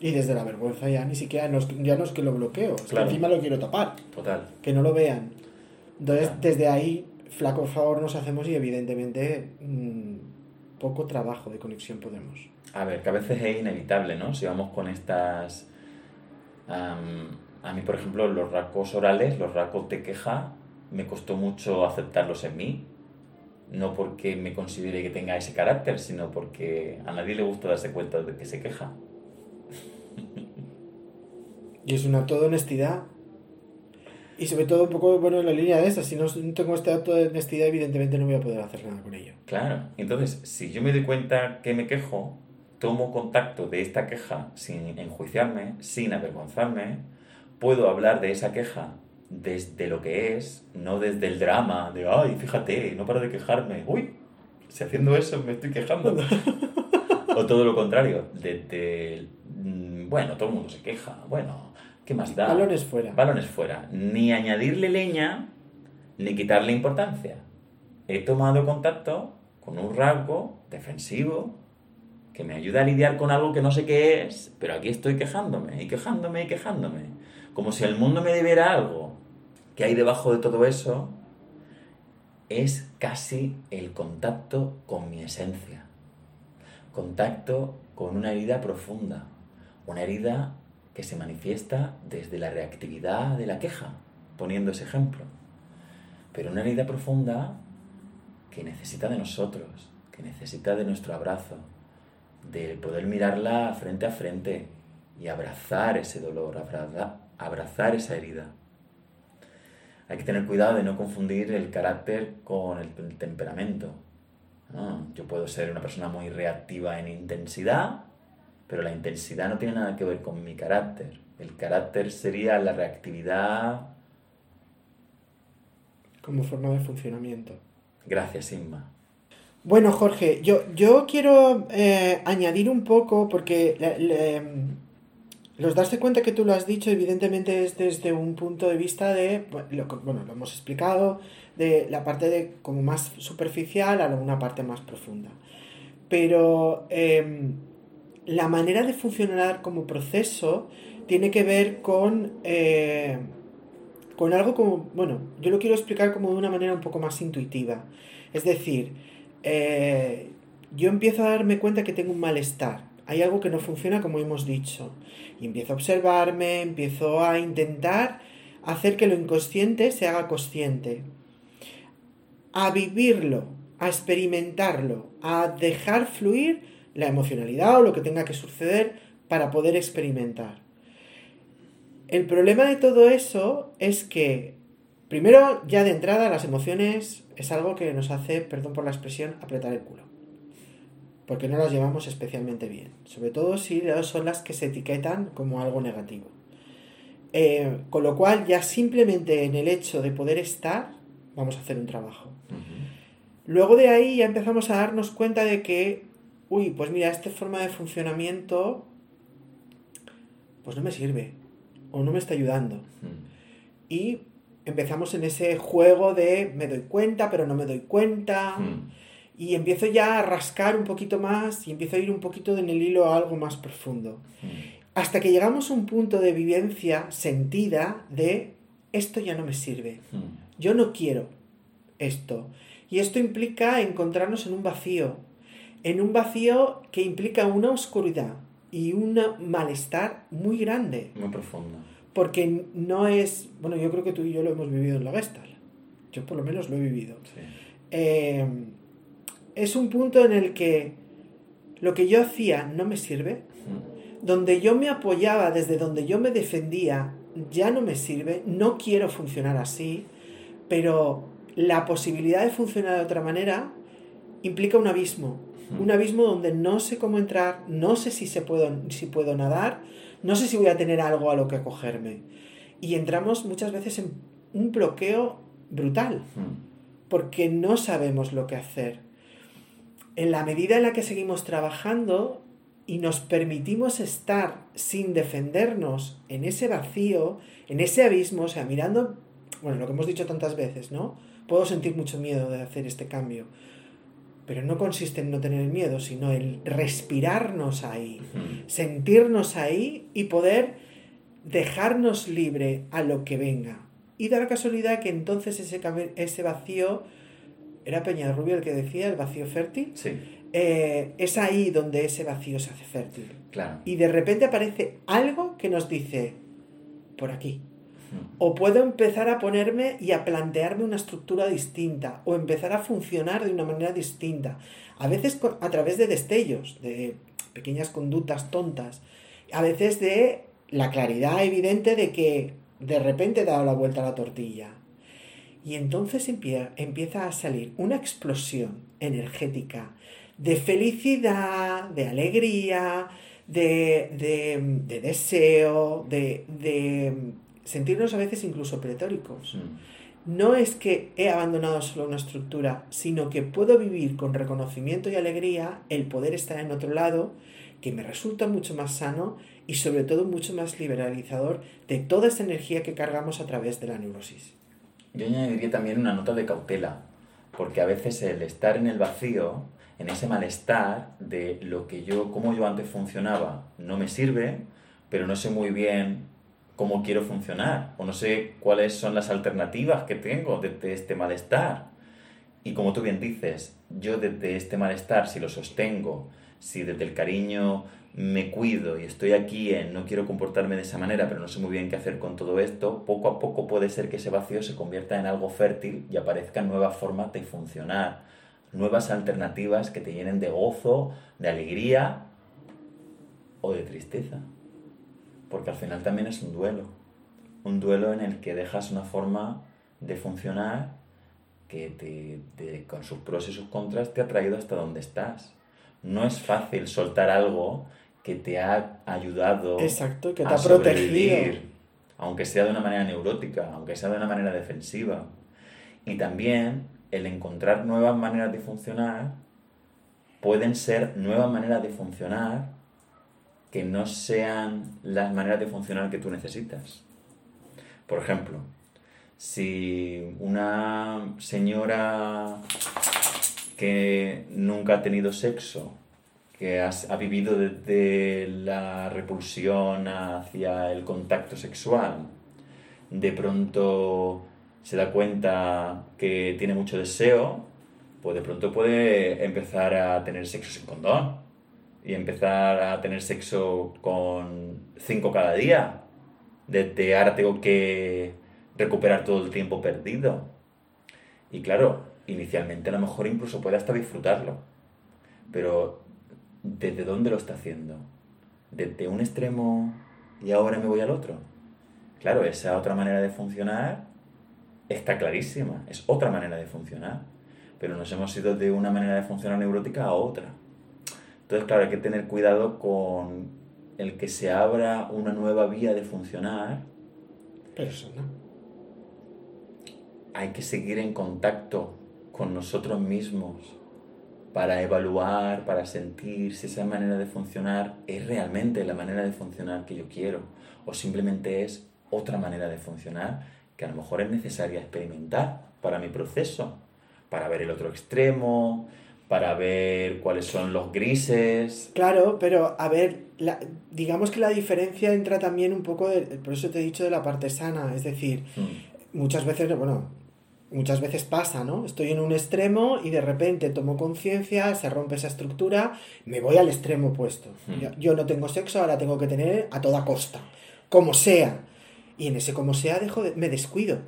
Y desde la vergüenza ya ni siquiera no es, ya no es que lo bloqueo, es que encima lo quiero tapar. Total. Que no lo vean. Entonces, desde ahí, flaco favor nos hacemos y evidentemente mm, poco trabajo de conexión podemos. A ver, que a veces es inevitable, ¿no? Si vamos con estas a mí, por ejemplo, los rasgos orales, los rasgos de queja, me costó mucho aceptarlos en mí. No porque me considere que tenga ese carácter, sino porque a nadie le gusta darse cuenta de que se queja. Y es un acto de honestidad. Y sobre todo un poco, bueno, en la línea de esa, si no tengo este acto de honestidad, evidentemente no voy a poder hacer nada con ello. Claro, entonces, si yo me doy cuenta que me quejo, tomo contacto de esta queja sin enjuiciarme, sin avergonzarme, puedo hablar de esa queja desde lo que es, no desde el drama de, ay, fíjate, no paro de quejarme, uy, si haciendo eso me estoy quejando. [LAUGHS] o todo lo contrario, desde, mm, bueno, todo el mundo se queja, bueno, ¿qué más da? Balones fuera. Balones fuera. Ni añadirle leña, ni quitarle importancia. He tomado contacto con un rasgo defensivo que me ayuda a lidiar con algo que no sé qué es, pero aquí estoy quejándome y quejándome y quejándome como si el mundo me debiera algo, que hay debajo de todo eso, es casi el contacto con mi esencia. Contacto con una herida profunda, una herida que se manifiesta desde la reactividad de la queja, poniendo ese ejemplo. Pero una herida profunda que necesita de nosotros, que necesita de nuestro abrazo, de poder mirarla frente a frente y abrazar ese dolor, abrazar, esa herida. Hay que tener cuidado de no confundir el carácter con el, temperamento. Yo puedo ser una persona muy reactiva en intensidad, pero la intensidad no tiene nada que ver con mi carácter. El carácter sería la reactividad. Como forma de funcionamiento. Gracias, Inma. Bueno, Jorge, yo, yo quiero eh, añadir un poco, porque los darse cuenta que tú lo has dicho, evidentemente es desde un punto de vista de, bueno, lo hemos explicado, de la parte de como más superficial a una parte más profunda. Pero em, la manera de funcionar como proceso tiene que ver con, eh, con algo como, bueno, yo lo quiero explicar como de una manera un poco más intuitiva. Es decir, eh, yo empiezo a darme cuenta que tengo un malestar, hay algo que no funciona como hemos dicho, y empiezo a observarme, empiezo a intentar hacer que lo inconsciente se haga consciente, a vivirlo, a experimentarlo, a dejar fluir la emocionalidad o lo que tenga que suceder para poder experimentar. El problema de todo eso es que, primero, ya de entrada, las emociones es algo que nos hace, perdón por la expresión, apretar el culo. Porque no las llevamos especialmente bien. Sobre todo si son las que se etiquetan como algo negativo. Eh, con lo cual, ya simplemente en el hecho de poder estar, vamos a hacer un trabajo. Luego de ahí ya empezamos a darnos cuenta de que uy, pues mira, esta forma de funcionamiento, pues no me sirve, o no me está ayudando. Hmm. Y empezamos en ese juego de me doy cuenta, pero no me doy cuenta. Hmm. Y empiezo ya a rascar un poquito más y empiezo a ir un poquito en el hilo a algo más profundo. Hmm. Hasta que llegamos a un punto de vivencia sentida de esto ya no me sirve. Yo no quiero esto. Y esto implica encontrarnos en un vacío, en un vacío que implica una oscuridad y un malestar muy grande. Muy profundo. Porque no es, bueno, yo creo que tú y yo lo hemos vivido en la Gestalt. Yo por lo menos lo he vivido. Eh, es un punto en el que lo que yo hacía no me sirve, donde yo me apoyaba, desde donde yo me defendía, ya no me sirve, no quiero funcionar así, pero la posibilidad de funcionar de otra manera implica un abismo un abismo donde no sé cómo entrar, no sé si, se puedo, si puedo nadar, no sé si voy a tener algo a lo que acogerme. Y entramos muchas veces en un bloqueo brutal, porque no sabemos lo que hacer. En la medida en la que seguimos trabajando y nos permitimos estar sin defendernos en ese vacío, en ese abismo, o sea, mirando, bueno, lo que hemos dicho tantas veces, ¿no? Puedo sentir mucho miedo de hacer este cambio pero no consiste en no tener miedo, sino en respirarnos ahí, sentirnos ahí y poder dejarnos libre a lo que venga. Y da la casualidad que entonces ese, ese vacío, era Peñarrubio el que decía, el vacío fértil, sí. Eh, es ahí donde ese vacío se hace fértil. Claro. Y de repente aparece algo que nos dice, por aquí. O puedo empezar a ponerme y a plantearme una estructura distinta o empezar a funcionar de una manera distinta. A veces a través de destellos, de pequeñas conductas tontas. A veces de la claridad evidente de que de repente he dado la vuelta a la tortilla. Y entonces empieza a salir una explosión energética de felicidad, de alegría, de, de deseo, de, sentirnos a veces incluso pretóricos. Mm. No es que he abandonado solo una estructura, sino que puedo vivir con reconocimiento y alegría el poder estar en otro lado, que me resulta mucho más sano y sobre todo mucho más liberalizador de toda esa energía que cargamos a través de la neurosis. Yo añadiría también una nota de cautela, porque a veces el estar en el vacío, en ese malestar de lo que yo, como yo antes funcionaba, no me sirve, pero no sé muy bien cómo quiero funcionar o no sé cuáles son las alternativas que tengo desde este malestar. Y como tú bien dices, yo desde este malestar, si lo sostengo, si desde el cariño me cuido y estoy aquí en no quiero comportarme de esa manera, pero no sé muy bien qué hacer con todo esto, poco a poco puede ser que ese vacío se convierta en algo fértil y aparezcan nuevas formas de funcionar, nuevas alternativas que te llenen de gozo, de alegría o de tristeza porque al final también es un duelo. Un duelo en el que dejas una forma de funcionar que te, con sus pros y sus contras te ha traído hasta donde estás. No es fácil soltar algo que te ha ayudado Exacto, que te ha protegido. Aunque sea de una manera neurótica, aunque sea de una manera defensiva. Y también el encontrar nuevas maneras de funcionar pueden ser nuevas maneras de funcionar que no sean las maneras de funcionar que tú necesitas. Por ejemplo, si una señora que nunca ha tenido sexo, que ha vivido desde la repulsión hacia el contacto sexual, de pronto se da cuenta que tiene mucho deseo, pues de pronto puede empezar a tener sexo sin condón y empezar a tener sexo con cinco cada día. Desde ahora tengo que recuperar todo el tiempo perdido. Y claro, inicialmente a lo mejor incluso puede hasta disfrutarlo. Pero ¿desde dónde lo está haciendo? ¿Desde un extremo y ahora me voy al otro? Claro, esa otra manera de funcionar está clarísima. Es otra manera de funcionar. Pero nos hemos ido de una manera de funcionar neurótica a otra. Entonces, claro, hay que tener cuidado con el que se abra una nueva vía de funcionar. Persona hay que seguir en contacto con nosotros mismos para evaluar, para sentir si esa manera de funcionar es realmente la manera de funcionar que yo quiero o simplemente es otra manera de funcionar que a lo mejor es necesaria experimentar para mi proceso, para ver el otro extremo, para ver cuáles son los grises. Claro, pero a ver, digamos que la diferencia entra también un poco, por eso te he dicho de la parte sana, es decir, mm. muchas veces, bueno, muchas veces pasa, ¿no? Estoy en un extremo y de repente tomo conciencia, se rompe esa estructura, me voy al extremo opuesto. Hmm. Yo, no tengo sexo, ahora tengo que tener a toda costa, como sea. Y en ese como sea dejo me descuido.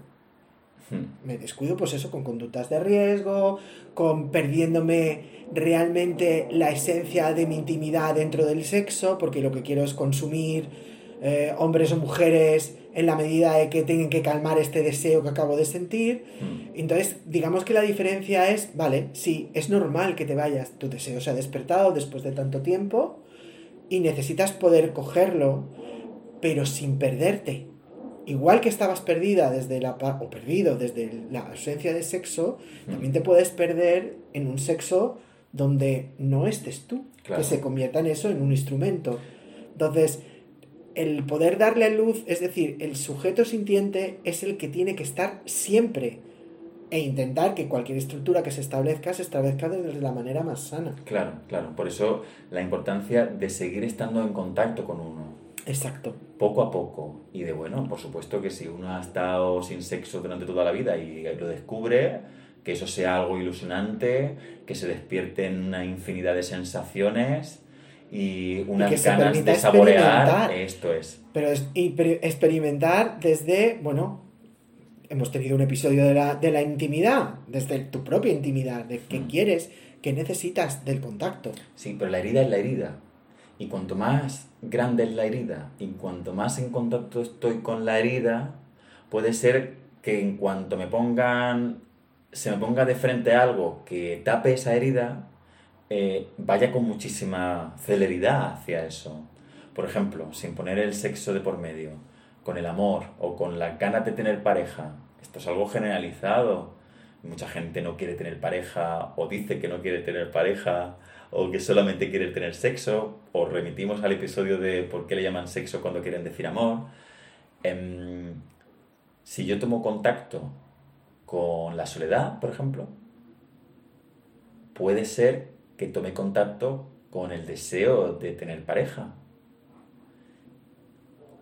Hmm. Me descuido, pues eso, con conductas de riesgo, con perdiéndome realmente la esencia de mi intimidad dentro del sexo, porque lo que quiero es consumir eh, hombres o mujeres en la medida de que tienen que calmar este deseo que acabo de sentir. Mm. Entonces, digamos que la diferencia es, vale, sí, es normal que te vayas, tu deseo se ha despertado después de tanto tiempo y necesitas poder cogerlo, pero sin perderte. Igual que estabas perdida desde la o perdido desde la ausencia de sexo, también te puedes perder en un sexo donde no estés tú, que se convierta en eso, en un instrumento. Entonces, el poder darle luz, es decir, el sujeto sintiente es el que tiene que estar siempre e intentar que cualquier estructura que se establezca se establezca desde la manera más sana. Claro, claro. Por eso la importancia de seguir estando en contacto con uno. Exacto. Poco a poco. Y de bueno, por supuesto que si uno ha estado sin sexo durante toda la vida y lo descubre, que eso sea algo ilusionante, que se despierten una infinidad de sensaciones y unas ganas de saborear esto es. Pero es experimentar desde, bueno, hemos tenido un episodio de la, de la intimidad, desde tu propia intimidad, de qué mm. quieres, qué necesitas del contacto. Sí, pero la herida es la herida. Y cuanto más grande es la herida y cuanto más en contacto estoy con la herida, puede ser que en cuanto me pongan, se me ponga de frente algo que tape esa herida, eh, vaya con muchísima celeridad hacia eso. Por ejemplo, sin poner el sexo de por medio, con el amor o con la ganas de tener pareja. Esto es algo generalizado. Mucha gente no quiere tener pareja o dice que no quiere tener pareja o que solamente quiere tener sexo o remitimos al episodio de por qué le llaman sexo cuando quieren decir amor. Em, si yo tomo contacto con la soledad, por ejemplo, puede ser que tome contacto con el deseo de tener pareja.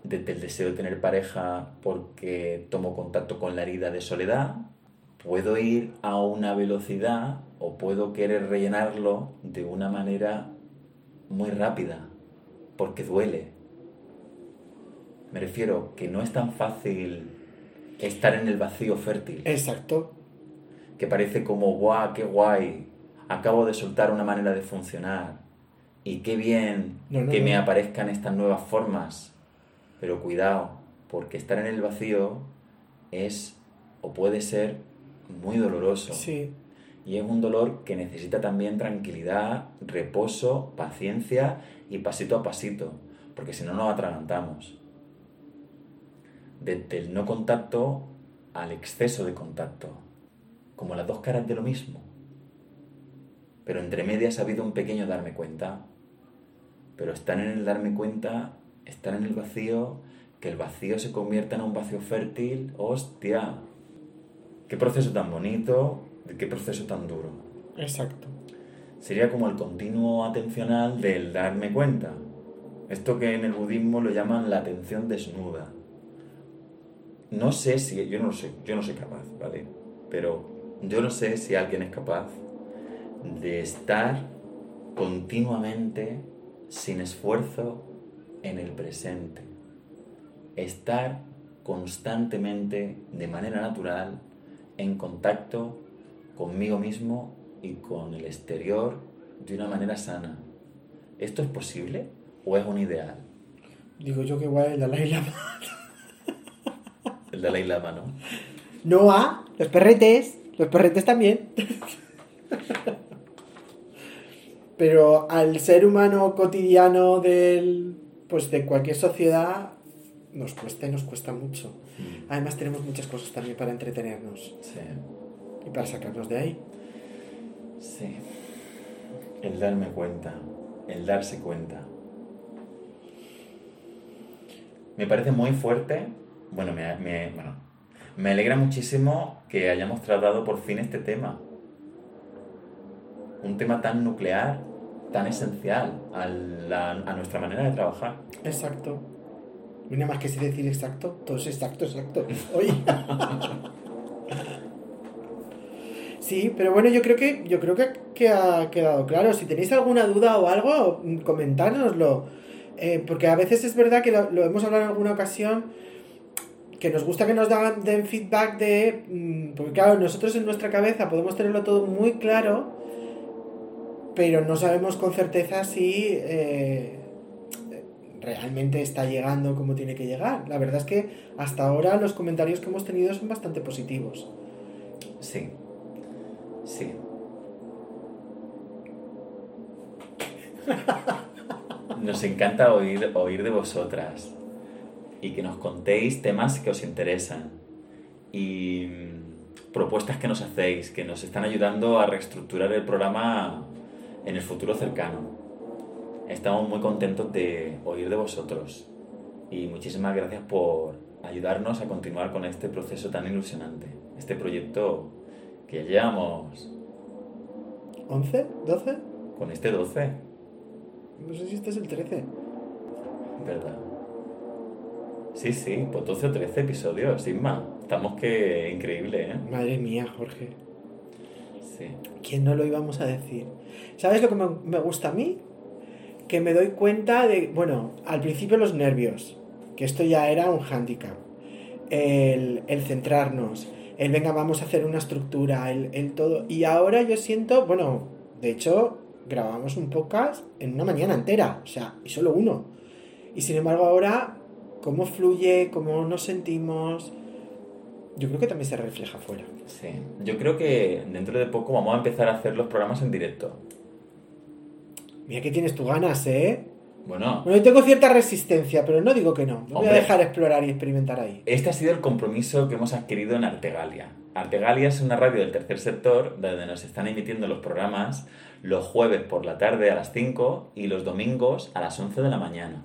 Desde el deseo de tener pareja porque tomo contacto con la herida de soledad, puedo ir a una velocidad o puedo querer rellenarlo de una manera muy rápida, porque duele. Me refiero que no es tan fácil estar en el vacío fértil. Exacto. Que parece como, guau, qué guay, acabo de soltar una manera de funcionar y qué bien que me aparezcan estas nuevas formas. Pero cuidado, porque estar en el vacío es o puede ser muy doloroso. Sí. Y es un dolor que necesita también tranquilidad, reposo, paciencia y pasito a pasito, porque si no nos atragantamos. Desde el no contacto al exceso de contacto, como las dos caras de lo mismo. Pero entre medias ha habido un pequeño darme cuenta. Pero estar en el darme cuenta, estar en el vacío, que el vacío se convierta en un vacío fértil, hostia. Qué proceso tan bonito, qué proceso tan duro. Exacto. Sería como el continuo atencional del darme cuenta. Esto que en el budismo lo llaman la atención desnuda. No sé si, yo no lo sé, yo no soy capaz, ¿vale? Pero yo no sé si alguien es capaz de estar continuamente, sin esfuerzo, en el presente. Estar constantemente, de manera natural, en contacto conmigo mismo y con el exterior de una manera sana. ¿Esto es posible o es un ideal? Digo yo que igual el Dalai Lama. el Dalai Lama, ¿no? No a los perretes, los perretes también. Pero al ser humano cotidiano del, pues de cualquier sociedad nos cuesta y nos cuesta mucho. Mm. Además tenemos muchas cosas también para entretenernos. Sí. Y para sacarnos de ahí. Sí. El darme cuenta, el darse cuenta. Me parece muy fuerte. Bueno, me, me, bueno, me alegra muchísimo que hayamos tratado por fin este tema. Un tema tan nuclear, tan esencial a, la, a nuestra manera de trabajar. Exacto. No nada más que si decir exacto, todo es exacto, exacto. Oye. Sí, pero bueno, yo creo que yo creo que, ha quedado claro. Si tenéis alguna duda o algo, comentárnoslo. Eh, porque a veces es verdad que lo, hemos hablado en alguna ocasión, que nos gusta que nos den feedback de... Mm, porque claro, nosotros en nuestra cabeza podemos tenerlo todo muy claro, pero no sabemos con certeza si eh, realmente está llegando como tiene que llegar. La verdad es que hasta ahora los comentarios que hemos tenido son bastante positivos. Sí, Sí. Nos encanta oír, oír de vosotras y que nos contéis temas que os interesan y mm, propuestas que nos hacéis, que nos están ayudando a reestructurar el programa en el futuro cercano. Estamos muy contentos de oír de vosotros y muchísimas gracias por ayudarnos a continuar con este proceso tan ilusionante, este proyecto que llevamos... ¿11? ¿12? Con este 12. No sé si este es el 13. ¿Verdad? Sí, sí, pues 12 o 13 episodios, sin más. Estamos que increíble, ¿eh? Madre mía, Jorge. Sí. ¿Quién no lo íbamos a decir? ¿Sabes lo que me, gusta a mí? Que me doy cuenta de, bueno, al principio los nervios, que esto ya era un hándicap. El, el centrarnos, el venga, vamos a hacer una estructura, el, todo. Y ahora yo siento, bueno, de hecho, grabamos un podcast en una mañana entera, o sea, y solo uno. Y sin embargo ahora, cómo fluye, cómo nos sentimos, yo creo que también se refleja afuera. Sí, yo creo que dentro de poco vamos a empezar a hacer los programas en directo. Mira que tienes tus ganas, ¿eh? Bueno, yo tengo cierta resistencia, pero no digo que no. No voy a dejar explorar y experimentar ahí. Este ha sido el compromiso que hemos adquirido en Artegalia. Artegalia es una radio del tercer sector donde nos están emitiendo los programas los jueves por la tarde a las 5 y los domingos a las 11 de la mañana.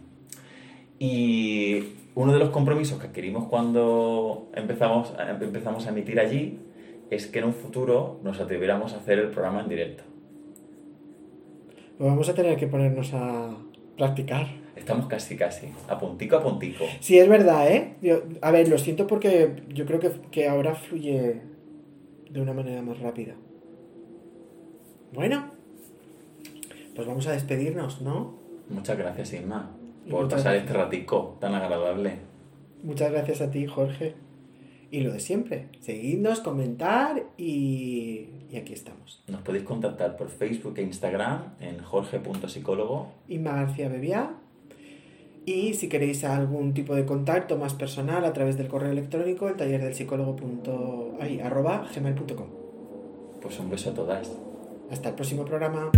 Y uno de los compromisos que adquirimos cuando empezamos, empezamos a emitir allí es que en un futuro nos atreviéramos a hacer el programa en directo. Pues vamos a tener que ponernos a, practicar. Estamos casi, casi, a puntico a puntico. Sí, es verdad, ¿eh? a ver, lo siento porque yo creo que, que ahora fluye de una manera más rápida. Bueno, pues vamos a despedirnos, ¿no? Muchas gracias, Inma, por pasar este ratico tan agradable. Muchas gracias a ti, Jorge. Y lo de siempre, seguidnos, comentar y y aquí estamos. Nos podéis contactar por Facebook e Instagram en jorge.psicólogo. Y García Bebía. Y si queréis algún tipo de contacto más personal a través del correo electrónico, el taller del psicólogo arroba gmail.com. Pues un beso a todas. Hasta el próximo programa.